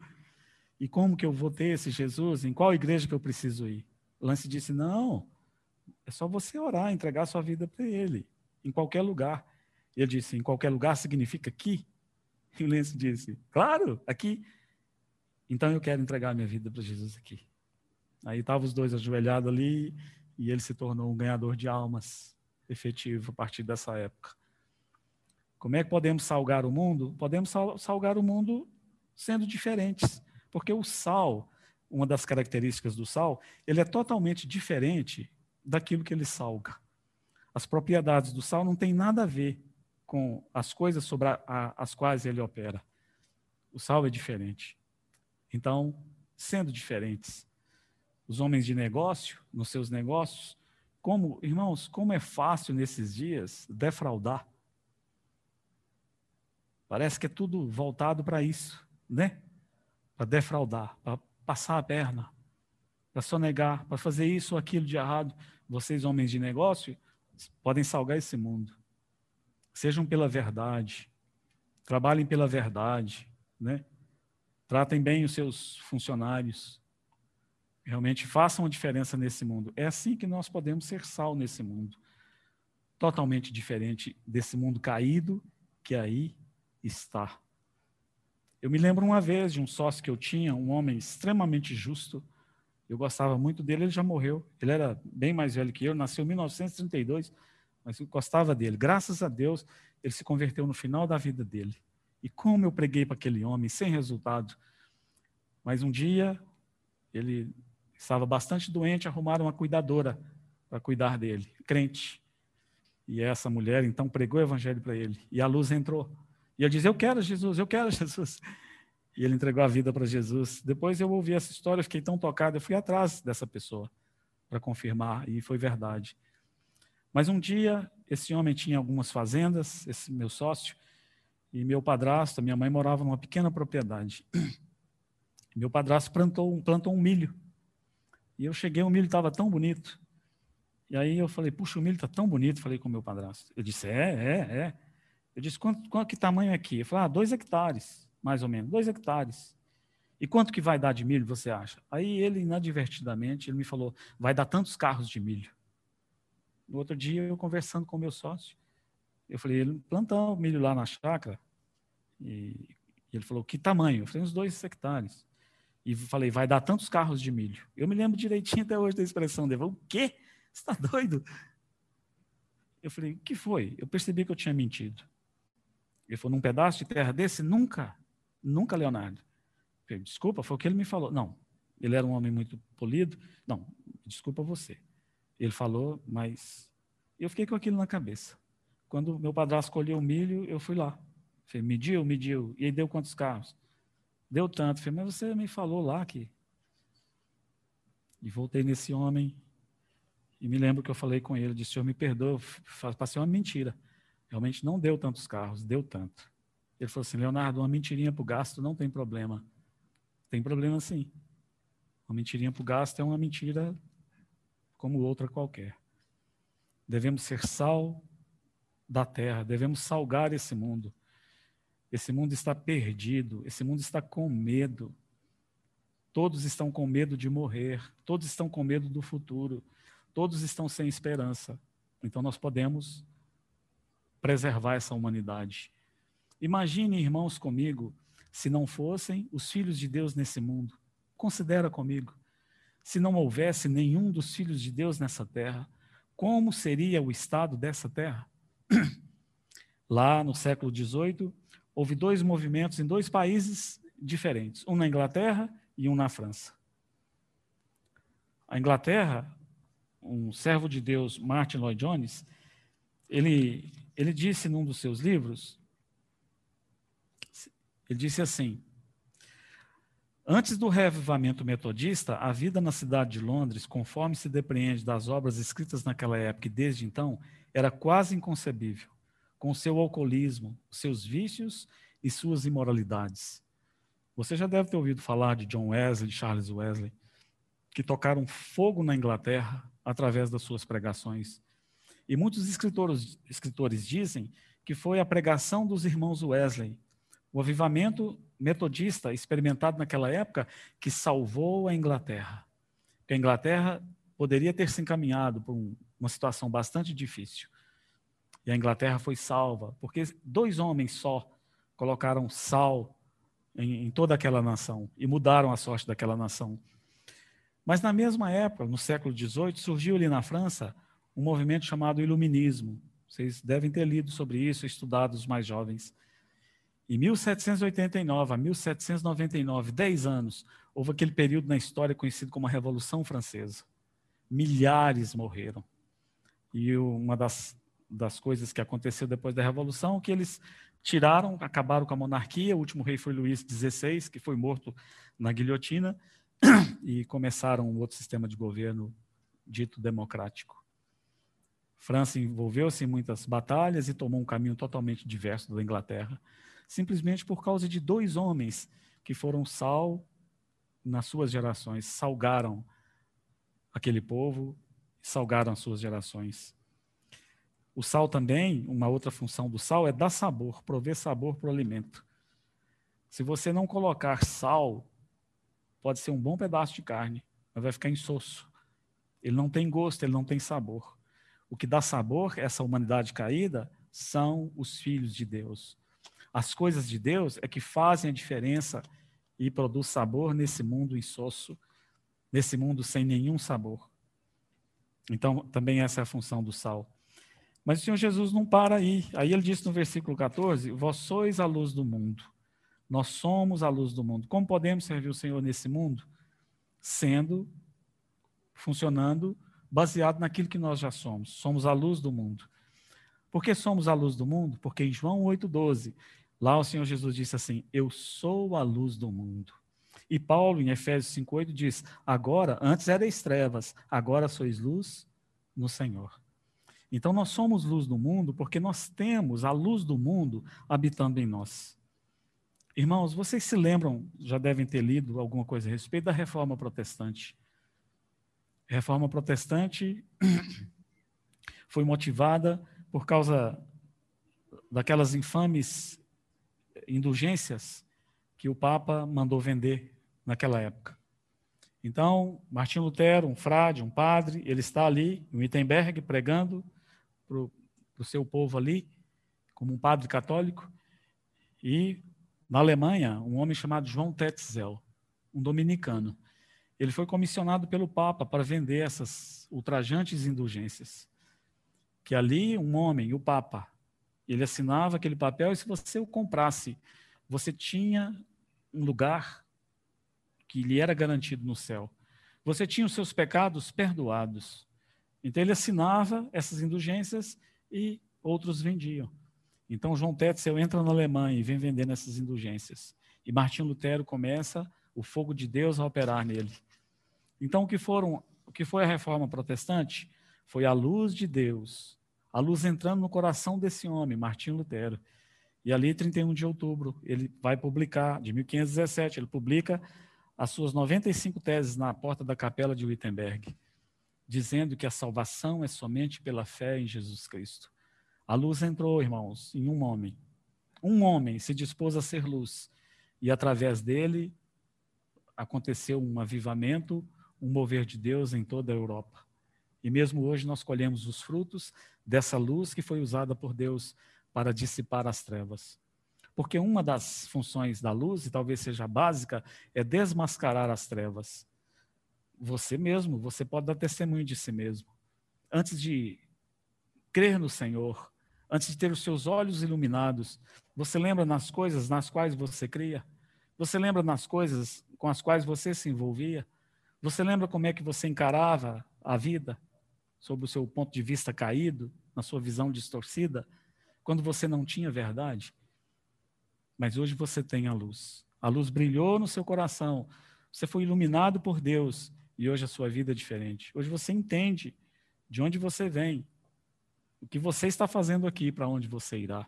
E como que eu vou ter esse Jesus? Em qual igreja que eu preciso ir? Lance disse: Não, é só você orar, entregar sua vida para ele, em qualquer lugar. Ele disse: Em qualquer lugar significa aqui? E o Lance disse: Claro, aqui. Então eu quero entregar minha vida para Jesus aqui. Aí estavam os dois ajoelhados ali e ele se tornou um ganhador de almas efetivo a partir dessa época. Como é que podemos salgar o mundo? Podemos salgar o mundo sendo diferentes, porque o sal, uma das características do sal, ele é totalmente diferente daquilo que ele salga. As propriedades do sal não têm nada a ver com as coisas sobre a, a, as quais ele opera. O sal é diferente. Então, sendo diferentes, os homens de negócio, nos seus negócios, como, irmãos, como é fácil nesses dias defraudar. Parece que é tudo voltado para isso, né? Para defraudar, para passar a perna, para sonegar, para fazer isso ou aquilo de errado. Vocês, homens de negócio, podem salgar esse mundo. Sejam pela verdade, trabalhem pela verdade, né? Tratem bem os seus funcionários. Realmente façam a diferença nesse mundo. É assim que nós podemos ser sal nesse mundo. Totalmente diferente desse mundo caído que aí está. Eu me lembro uma vez de um sócio que eu tinha, um homem extremamente justo. Eu gostava muito dele, ele já morreu. Ele era bem mais velho que eu, nasceu em 1932, mas eu gostava dele. Graças a Deus, ele se converteu no final da vida dele. E como eu preguei para aquele homem, sem resultado. Mas um dia, ele estava bastante doente, arrumaram uma cuidadora para cuidar dele, crente. E essa mulher, então, pregou o evangelho para ele. E a luz entrou. E ele disse: Eu quero Jesus, eu quero Jesus. E ele entregou a vida para Jesus. Depois eu ouvi essa história, fiquei tão tocado, eu fui atrás dessa pessoa para confirmar, e foi verdade. Mas um dia, esse homem tinha algumas fazendas, esse meu sócio, e meu padrasto, minha mãe morava numa pequena propriedade. Meu padrasto plantou, plantou um milho. E eu cheguei, o milho estava tão bonito. E aí eu falei, puxa, o milho está tão bonito, falei com meu padrasto. Ele disse, é, é, é. Eu disse, quanto, quanto que tamanho é aqui? Eu falei, ah, dois hectares, mais ou menos, dois hectares. E quanto que vai dar de milho, você acha? Aí ele, inadvertidamente, ele me falou, vai dar tantos carros de milho. No outro dia, eu conversando com o meu sócio, eu falei, ele plantou milho lá na chácara, e ele falou, que tamanho? Eu falei, uns dois hectares. E falei, vai dar tantos carros de milho. Eu me lembro direitinho até hoje da expressão dele. O quê? Você está doido? Eu falei, o que foi? Eu percebi que eu tinha mentido. Ele falou, num pedaço de terra desse? Nunca. Nunca, Leonardo. Falei, desculpa, foi o que ele me falou. Não, ele era um homem muito polido. Não, desculpa você. Ele falou, mas eu fiquei com aquilo na cabeça. Quando meu padrasto colheu o milho, eu fui lá. Falei, mediu, mediu. E aí deu quantos carros? Deu tanto. Falei, mas você me falou lá que. E voltei nesse homem. E me lembro que eu falei com ele, disse, Senhor, me perdoa, passei uma mentira. Realmente não deu tantos carros, deu tanto. Ele falou assim, Leonardo, uma mentirinha para o gasto não tem problema. Tem problema sim. Uma mentirinha para o gasto é uma mentira como outra qualquer. Devemos ser sal da terra, devemos salgar esse mundo. Esse mundo está perdido, esse mundo está com medo. Todos estão com medo de morrer, todos estão com medo do futuro, todos estão sem esperança. Então nós podemos preservar essa humanidade. Imagine, irmãos, comigo, se não fossem os filhos de Deus nesse mundo. Considera comigo. Se não houvesse nenhum dos filhos de Deus nessa terra, como seria o estado dessa terra? Lá no século XVIII, houve dois movimentos em dois países diferentes, um na Inglaterra e um na França. A Inglaterra, um servo de Deus, Martin Lloyd Jones, ele ele disse num dos seus livros, ele disse assim: Antes do reavivamento metodista, a vida na cidade de Londres, conforme se depreende das obras escritas naquela época e desde então, era quase inconcebível, com seu alcoolismo, seus vícios e suas imoralidades. Você já deve ter ouvido falar de John Wesley, Charles Wesley, que tocaram fogo na Inglaterra através das suas pregações. E muitos escritores, escritores dizem que foi a pregação dos irmãos Wesley, o avivamento metodista experimentado naquela época, que salvou a Inglaterra. a Inglaterra poderia ter se encaminhado por um, uma situação bastante difícil. E a Inglaterra foi salva, porque dois homens só colocaram sal em, em toda aquela nação e mudaram a sorte daquela nação. Mas na mesma época, no século XVIII, surgiu ali na França um movimento chamado Iluminismo. Vocês devem ter lido sobre isso, estudado os mais jovens. Em 1789 a 1799, dez anos, houve aquele período na história conhecido como a Revolução Francesa. Milhares morreram. E uma das, das coisas que aconteceu depois da Revolução é que eles tiraram, acabaram com a monarquia. O último rei foi Luís XVI, que foi morto na guilhotina, e começaram um outro sistema de governo dito democrático. França envolveu-se em muitas batalhas e tomou um caminho totalmente diverso da Inglaterra. simplesmente por causa de dois homens que foram sal nas suas gerações, salgaram aquele povo, salgaram as suas gerações. O sal também, uma outra função do sal é dar sabor, prover sabor para o alimento. Se você não colocar sal, pode ser um bom pedaço de carne, mas vai ficar insosso. Ele não tem gosto, ele não tem sabor. O que dá sabor, essa humanidade caída, são os filhos de Deus. As coisas de Deus é que fazem a diferença e produz sabor nesse mundo insosso, nesse mundo sem nenhum sabor. Então, também essa é a função do sal. Mas o Senhor Jesus não para aí. Aí ele diz no versículo 14: Vós sois a luz do mundo. Nós somos a luz do mundo. Como podemos servir o Senhor nesse mundo? Sendo, funcionando, baseado naquilo que nós já somos. Somos a luz do mundo. Por que somos a luz do mundo? Porque em João 8,12, lá o Senhor Jesus disse assim: Eu sou a luz do mundo. E Paulo, em Efésios 5,8, diz: Agora, antes erais trevas, agora sois luz no Senhor. Então, nós somos luz do mundo porque nós temos a luz do mundo habitando em nós. Irmãos, vocês se lembram, já devem ter lido alguma coisa a respeito da reforma protestante. Reforma protestante foi motivada por causa daquelas infames indulgências que o Papa mandou vender naquela época. Então, Martim Lutero, um frade, um padre, ele está ali em Wittenberg pregando para o seu povo ali, como um padre católico, e na Alemanha, um homem chamado João Tetzel, um dominicano, ele foi comissionado pelo Papa para vender essas ultrajantes indulgências. Que ali um homem, o Papa, ele assinava aquele papel e se você o comprasse, você tinha um lugar que lhe era garantido no céu. Você tinha os seus pecados perdoados. Então ele assinava essas indulgências e outros vendiam. Então João Tetzel entra na Alemanha e vem vendendo essas indulgências. E Martinho Lutero começa o fogo de Deus a operar nele. Então o que foram, o que foi a reforma protestante foi a luz de Deus, a luz entrando no coração desse homem, Martinho Lutero. E ali, 31 de outubro, ele vai publicar, de 1517, ele publica as suas 95 teses na porta da capela de Wittenberg, dizendo que a salvação é somente pela fé em Jesus Cristo. A luz entrou, irmãos, em um homem. Um homem se dispôs a ser luz, e através dele aconteceu um avivamento, um mover de Deus em toda a Europa. E mesmo hoje nós colhemos os frutos dessa luz que foi usada por Deus para dissipar as trevas. Porque uma das funções da luz, e talvez seja básica, é desmascarar as trevas. Você mesmo, você pode dar testemunho de si mesmo. Antes de crer no Senhor, antes de ter os seus olhos iluminados, você lembra nas coisas nas quais você cria? Você lembra nas coisas com as quais você se envolvia? Você lembra como é que você encarava a vida, sob o seu ponto de vista caído, na sua visão distorcida, quando você não tinha verdade? Mas hoje você tem a luz. A luz brilhou no seu coração. Você foi iluminado por Deus e hoje a sua vida é diferente. Hoje você entende de onde você vem, o que você está fazendo aqui, para onde você irá.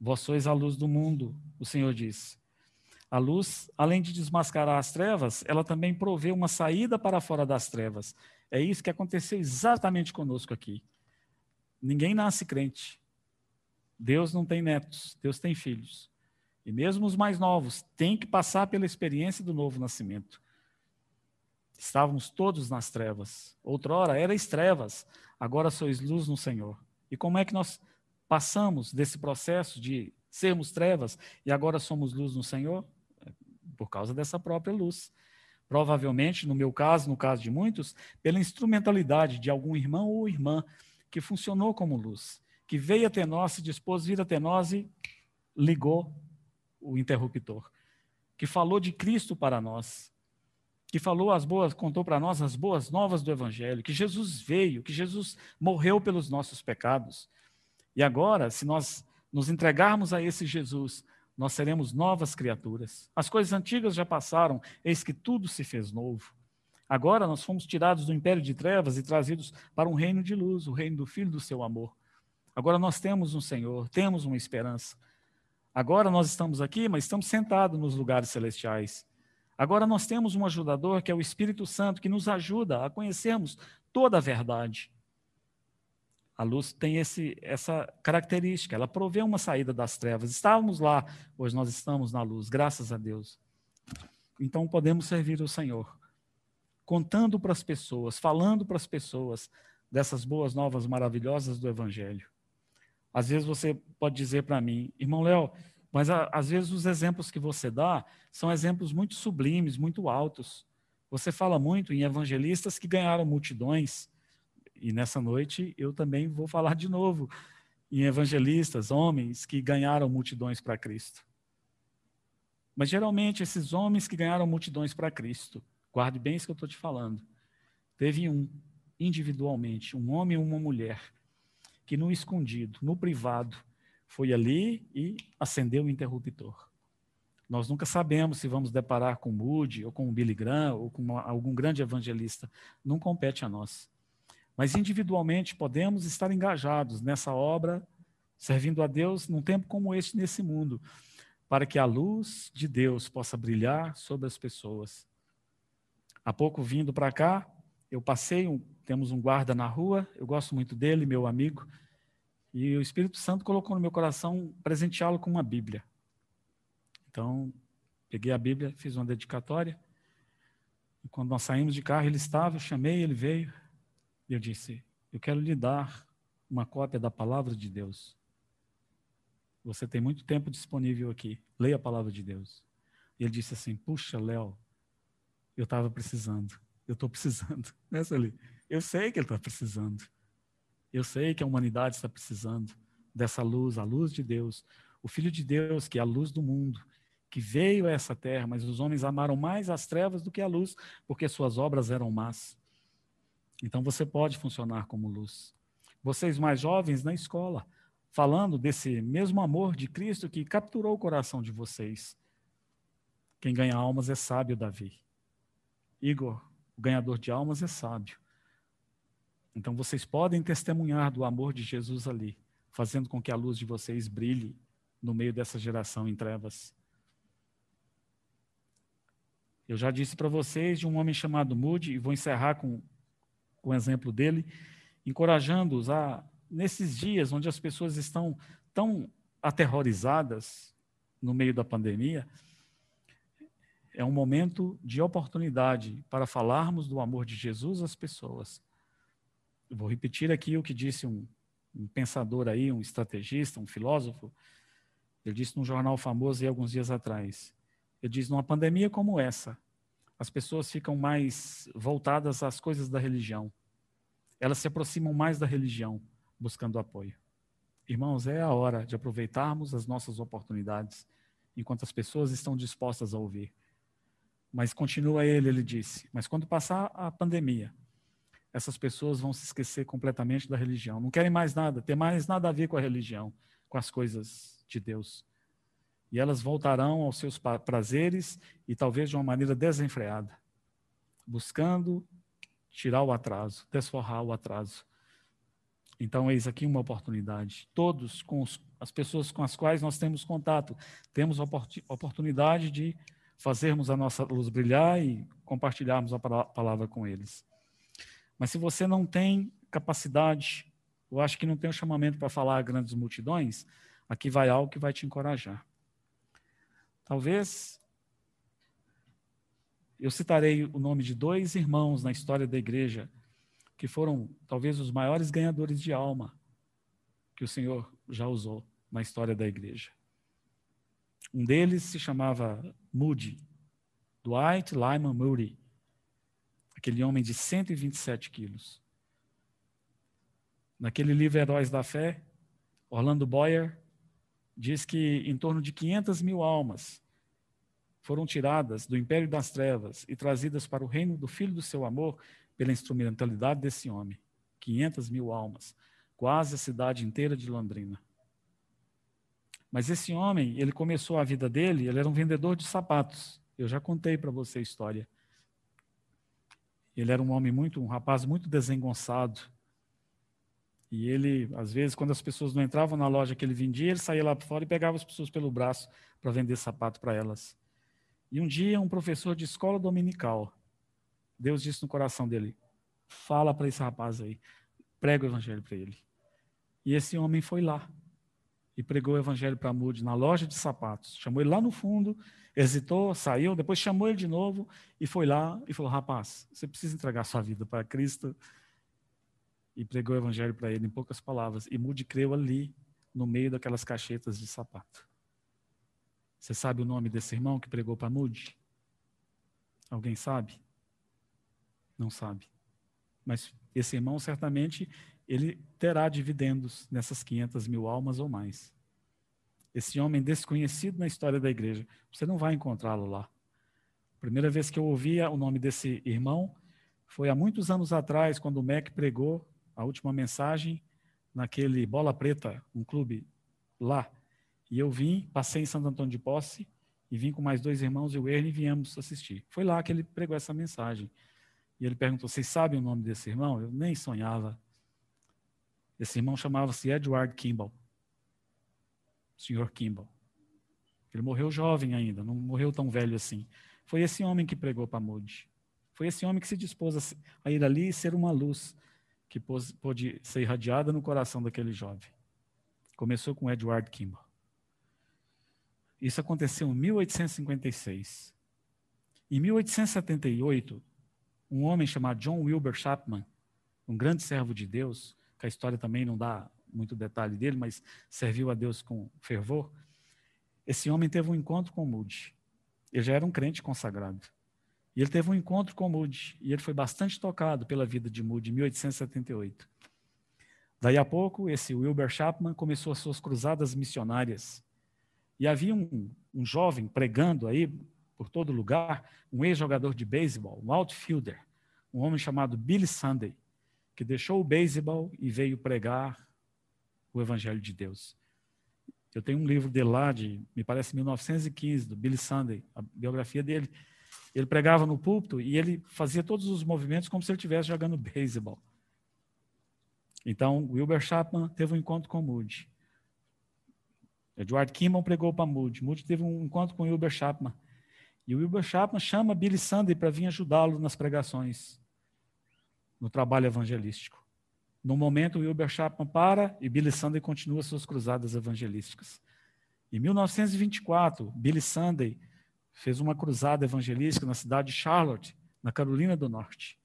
Vós sois a luz do mundo, o Senhor diz. A luz, além de desmascarar as trevas, ela também provê uma saída para fora das trevas. É isso que aconteceu exatamente conosco aqui. Ninguém nasce crente. Deus não tem netos, Deus tem filhos. E mesmo os mais novos têm que passar pela experiência do novo nascimento. Estávamos todos nas trevas. Outrora erais trevas, agora sois luz no Senhor. E como é que nós passamos desse processo de sermos trevas e agora somos luz no Senhor? Por causa dessa própria luz. Provavelmente, no meu caso, no caso de muitos, pela instrumentalidade de algum irmão ou irmã que funcionou como luz, que veio até nós, se dispôs a vir até nós e ligou o interruptor, que falou de Cristo para nós, que falou as boas, contou para nós as boas novas do Evangelho, que Jesus veio, que Jesus morreu pelos nossos pecados. E agora, se nós nos entregarmos a esse Jesus, nós seremos novas criaturas. As coisas antigas já passaram, eis que tudo se fez novo. Agora nós fomos tirados do império de trevas e trazidos para um reino de luz, o reino do Filho do seu amor. Agora nós temos um Senhor, temos uma esperança. Agora nós estamos aqui, mas estamos sentados nos lugares celestiais. Agora nós temos um ajudador que é o Espírito Santo, que nos ajuda a conhecermos toda a verdade. A luz tem esse, essa característica, ela provê uma saída das trevas. Estávamos lá, hoje nós estamos na luz, graças a Deus. Então podemos servir o Senhor, contando para as pessoas, falando para as pessoas dessas boas novas maravilhosas do Evangelho. Às vezes você pode dizer para mim, irmão Léo, mas às vezes os exemplos que você dá são exemplos muito sublimes, muito altos. Você fala muito em evangelistas que ganharam multidões, e nessa noite eu também vou falar de novo em evangelistas, homens que ganharam multidões para Cristo. Mas geralmente esses homens que ganharam multidões para Cristo, guarde bem isso que eu estou te falando, teve um, individualmente, um homem e uma mulher, que no escondido, no privado, foi ali e acendeu o interruptor. Nós nunca sabemos se vamos deparar com Moody, ou com Billy Graham, ou com uma, algum grande evangelista. Não compete a nós. Mas individualmente podemos estar engajados nessa obra, servindo a Deus num tempo como este nesse mundo, para que a luz de Deus possa brilhar sobre as pessoas. Há pouco vindo para cá, eu passei, um, temos um guarda na rua, eu gosto muito dele, meu amigo, e o Espírito Santo colocou no meu coração presenteá-lo com uma Bíblia. Então, peguei a Bíblia, fiz uma dedicatória. E quando nós saímos de carro, ele estava, eu chamei, ele veio. E eu disse: Eu quero lhe dar uma cópia da palavra de Deus. Você tem muito tempo disponível aqui. Leia a palavra de Deus. E ele disse assim: Puxa, Léo, eu estava precisando. Eu estou precisando. Nessa ali. Eu sei que ele está precisando. Eu sei que a humanidade está precisando dessa luz, a luz de Deus. O Filho de Deus, que é a luz do mundo, que veio a essa terra, mas os homens amaram mais as trevas do que a luz, porque suas obras eram más. Então você pode funcionar como luz. Vocês mais jovens na escola, falando desse mesmo amor de Cristo que capturou o coração de vocês. Quem ganha almas é sábio, Davi. Igor, o ganhador de almas é sábio. Então vocês podem testemunhar do amor de Jesus ali, fazendo com que a luz de vocês brilhe no meio dessa geração em trevas. Eu já disse para vocês de um homem chamado Moody, e vou encerrar com, com o exemplo dele, encorajando-os a, nesses dias onde as pessoas estão tão aterrorizadas no meio da pandemia, é um momento de oportunidade para falarmos do amor de Jesus às pessoas. Eu vou repetir aqui o que disse um, um pensador aí, um estrategista, um filósofo. Ele disse num jornal famoso aí alguns dias atrás. Ele diz: numa pandemia como essa, as pessoas ficam mais voltadas às coisas da religião. Elas se aproximam mais da religião, buscando apoio. Irmãos, é a hora de aproveitarmos as nossas oportunidades enquanto as pessoas estão dispostas a ouvir. Mas continua ele, ele disse: Mas quando passar a pandemia, essas pessoas vão se esquecer completamente da religião. Não querem mais nada, ter mais nada a ver com a religião, com as coisas de Deus e elas voltarão aos seus prazeres e talvez de uma maneira desenfreada, buscando tirar o atraso, desforrar o atraso. Então, eis aqui uma oportunidade. Todos, com os, as pessoas com as quais nós temos contato, temos a oportunidade de fazermos a nossa luz brilhar e compartilharmos a palavra com eles. Mas se você não tem capacidade, eu acho que não tem o chamamento para falar a grandes multidões, aqui vai algo que vai te encorajar. Talvez eu citarei o nome de dois irmãos na história da igreja que foram talvez os maiores ganhadores de alma que o Senhor já usou na história da igreja. Um deles se chamava Moody, Dwight Lyman Moody, aquele homem de 127 quilos. Naquele livro Heróis da Fé, Orlando Boyer diz que em torno de 500 mil almas foram tiradas do império das trevas e trazidas para o reino do Filho do seu amor pela instrumentalidade desse homem. 500 mil almas, quase a cidade inteira de Londrina. Mas esse homem, ele começou a vida dele, ele era um vendedor de sapatos. Eu já contei para você a história. Ele era um homem muito, um rapaz muito desengonçado. E ele, às vezes, quando as pessoas não entravam na loja que ele vendia, ele saía lá para fora e pegava as pessoas pelo braço para vender sapato para elas. E um dia, um professor de escola dominical, Deus disse no coração dele: fala para esse rapaz aí, prega o evangelho para ele. E esse homem foi lá e pregou o evangelho para Moody na loja de sapatos. Chamou ele lá no fundo, hesitou, saiu, depois chamou ele de novo e foi lá e falou: rapaz, você precisa entregar sua vida para Cristo. E pregou o evangelho para ele em poucas palavras. E Moody creu ali, no meio daquelas caixetas de sapato. Você sabe o nome desse irmão que pregou para Moody? Alguém sabe? Não sabe. Mas esse irmão certamente ele terá dividendos nessas 500 mil almas ou mais. Esse homem desconhecido na história da igreja, você não vai encontrá-lo lá. Primeira vez que eu ouvia o nome desse irmão foi há muitos anos atrás, quando o MEC pregou a última mensagem naquele Bola Preta, um clube lá. E eu vim, passei em Santo Antônio de Posse e vim com mais dois irmãos e o Ernie viemos assistir. Foi lá que ele pregou essa mensagem. E ele perguntou: Vocês sabem o nome desse irmão? Eu nem sonhava. Esse irmão chamava-se Edward Kimball. Senhor Kimball. Ele morreu jovem ainda, não morreu tão velho assim. Foi esse homem que pregou para Moody. Foi esse homem que se dispôs a ir ali e ser uma luz que pôde ser irradiada no coração daquele jovem. Começou com Edward Kimball. Isso aconteceu em 1856. Em 1878, um homem chamado John Wilbur Chapman, um grande servo de Deus, que a história também não dá muito detalhe dele, mas serviu a Deus com fervor. Esse homem teve um encontro com Moody. Ele já era um crente consagrado. E ele teve um encontro com Moody, e ele foi bastante tocado pela vida de Moody em 1878. Daí a pouco, esse Wilbur Chapman começou as suas cruzadas missionárias. E havia um, um jovem pregando aí por todo lugar, um ex-jogador de beisebol, um outfielder, um homem chamado Billy Sunday, que deixou o beisebol e veio pregar o Evangelho de Deus. Eu tenho um livro dele lá, de, me parece, 1915, do Billy Sunday, a biografia dele. Ele pregava no púlpito e ele fazia todos os movimentos como se ele estivesse jogando beisebol. Então, Wilbur Chapman teve um encontro com Moody. Edward Kimball pregou para Moody. Moody teve um encontro com Wilbur Chapman. E o Wilbur Chapman chama Billy Sunday para vir ajudá-lo nas pregações, no trabalho evangelístico. No momento, o Wilbur Chapman para e Billy Sunday continua suas cruzadas evangelísticas. Em 1924, Billy Sunday fez uma cruzada evangelística na cidade de Charlotte, na Carolina do Norte.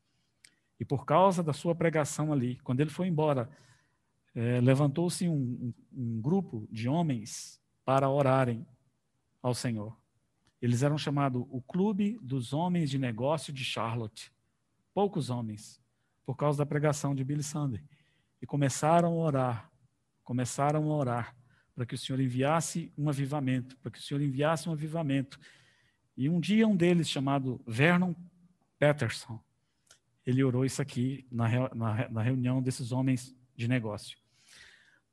E por causa da sua pregação ali, quando ele foi embora, é, levantou-se um, um, grupo de homens para orarem ao Senhor. Eles eram chamados o Clube dos Homens de Negócio de Charlotte. Poucos homens, por causa da pregação de Billy Sunday. E começaram a orar, começaram a orar para que o Senhor enviasse um avivamento, para que o Senhor enviasse um avivamento. E um dia um deles, chamado Vernon Peterson, ele orou isso aqui na, na, na reunião desses homens de negócio.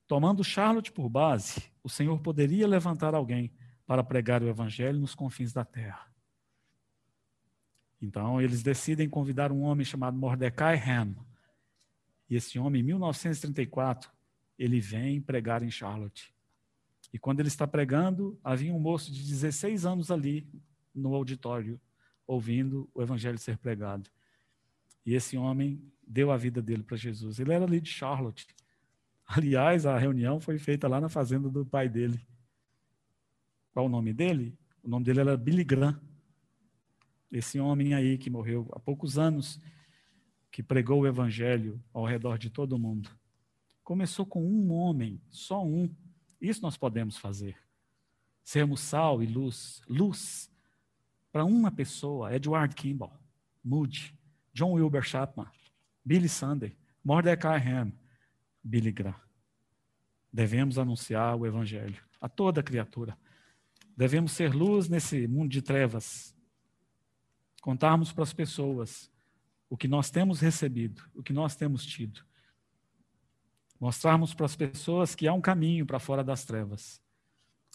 Tomando Charlotte por base, o Senhor poderia levantar alguém para pregar o evangelho nos confins da terra. Então, eles decidem convidar um homem chamado Mordecai Ham. E esse homem, em 1934, ele vem pregar em Charlotte. E quando ele está pregando, havia um moço de 16 anos ali no auditório, ouvindo o evangelho ser pregado. E esse homem deu a vida dele para Jesus. Ele era ali de Charlotte. Aliás, a reunião foi feita lá na fazenda do pai dele. Qual o nome dele? O nome dele era Billy Graham. Esse homem aí que morreu há poucos anos, que pregou o evangelho ao redor de todo mundo. Começou com um homem, só um. Isso nós podemos fazer. Sermos sal e luz. Luz para uma pessoa. Edward Kimball, Moody, John Wilbur Chapman, Billy Sunday, Mordecai Ham, Billy Graham. Devemos anunciar o evangelho a toda criatura. Devemos ser luz nesse mundo de trevas. Contarmos para as pessoas o que nós temos recebido, o que nós temos tido. Mostrarmos para as pessoas que há um caminho para fora das trevas.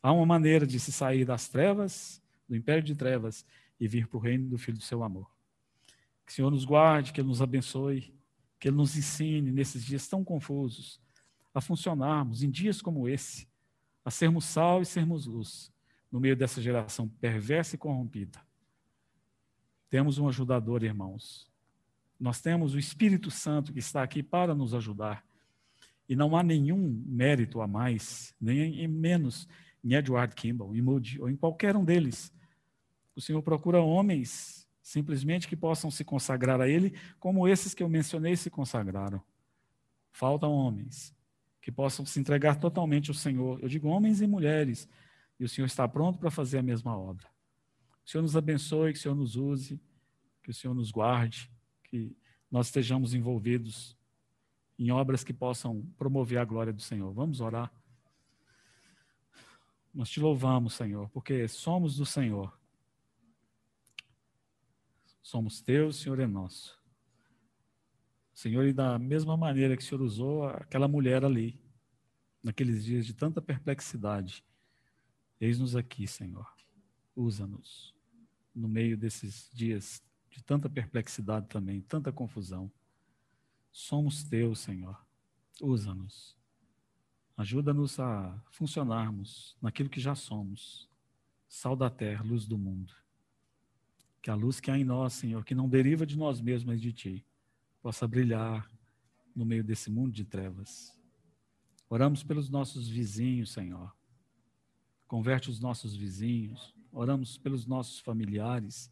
Há uma maneira de se sair das trevas, do império de trevas, e vir para o reino do Filho do seu amor. Que o Senhor nos guarde, que Ele nos abençoe, que Ele nos ensine nesses dias tão confusos a funcionarmos em dias como esse, a sermos sal e sermos luz no meio dessa geração perversa e corrompida. Temos um ajudador, irmãos. Nós temos o Espírito Santo que está aqui para nos ajudar. E não há nenhum mérito a mais, nem menos em Edward Kimball, em Moody, ou em qualquer um deles. O Senhor procura homens simplesmente que possam se consagrar a Ele, como esses que eu mencionei se consagraram. Faltam homens que possam se entregar totalmente ao Senhor. Eu digo homens e mulheres, e o Senhor está pronto para fazer a mesma obra. O Senhor nos abençoe, que o Senhor nos use, que o Senhor nos guarde, que nós estejamos envolvidos em obras que possam promover a glória do Senhor. Vamos orar. Nós te louvamos, Senhor, porque somos do Senhor. Somos teus, Senhor é nosso. Senhor, e da mesma maneira que o Senhor usou aquela mulher ali, naqueles dias de tanta perplexidade, eis-nos aqui, Senhor. Usa-nos no meio desses dias de tanta perplexidade também, tanta confusão. Somos teus, Senhor. Usa-nos. Ajuda-nos a funcionarmos naquilo que já somos. Sal da terra, luz do mundo. Que a luz que há em nós, Senhor, que não deriva de nós mesmos, mas de Ti, possa brilhar no meio desse mundo de trevas. Oramos pelos nossos vizinhos, Senhor. Converte os nossos vizinhos. Oramos pelos nossos familiares,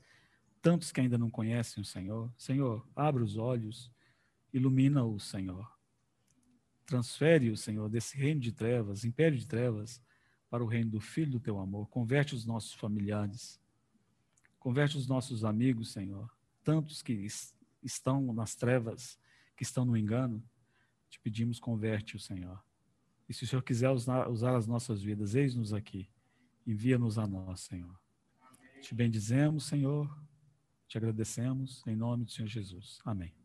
tantos que ainda não conhecem o Senhor. Senhor, abre os olhos, ilumina-o, Senhor. Transfere o Senhor desse reino de trevas, império de trevas, para o reino do Filho do teu amor. Converte os nossos familiares. Converte os nossos amigos, Senhor. Tantos que estão nas trevas, que estão no engano. Te pedimos, converte o Senhor. E se o Senhor quiser usar, usar as nossas vidas, eis-nos aqui. Envia-nos a nós, Senhor. Te bendizemos, Senhor. Te agradecemos em nome do Senhor Jesus. Amém.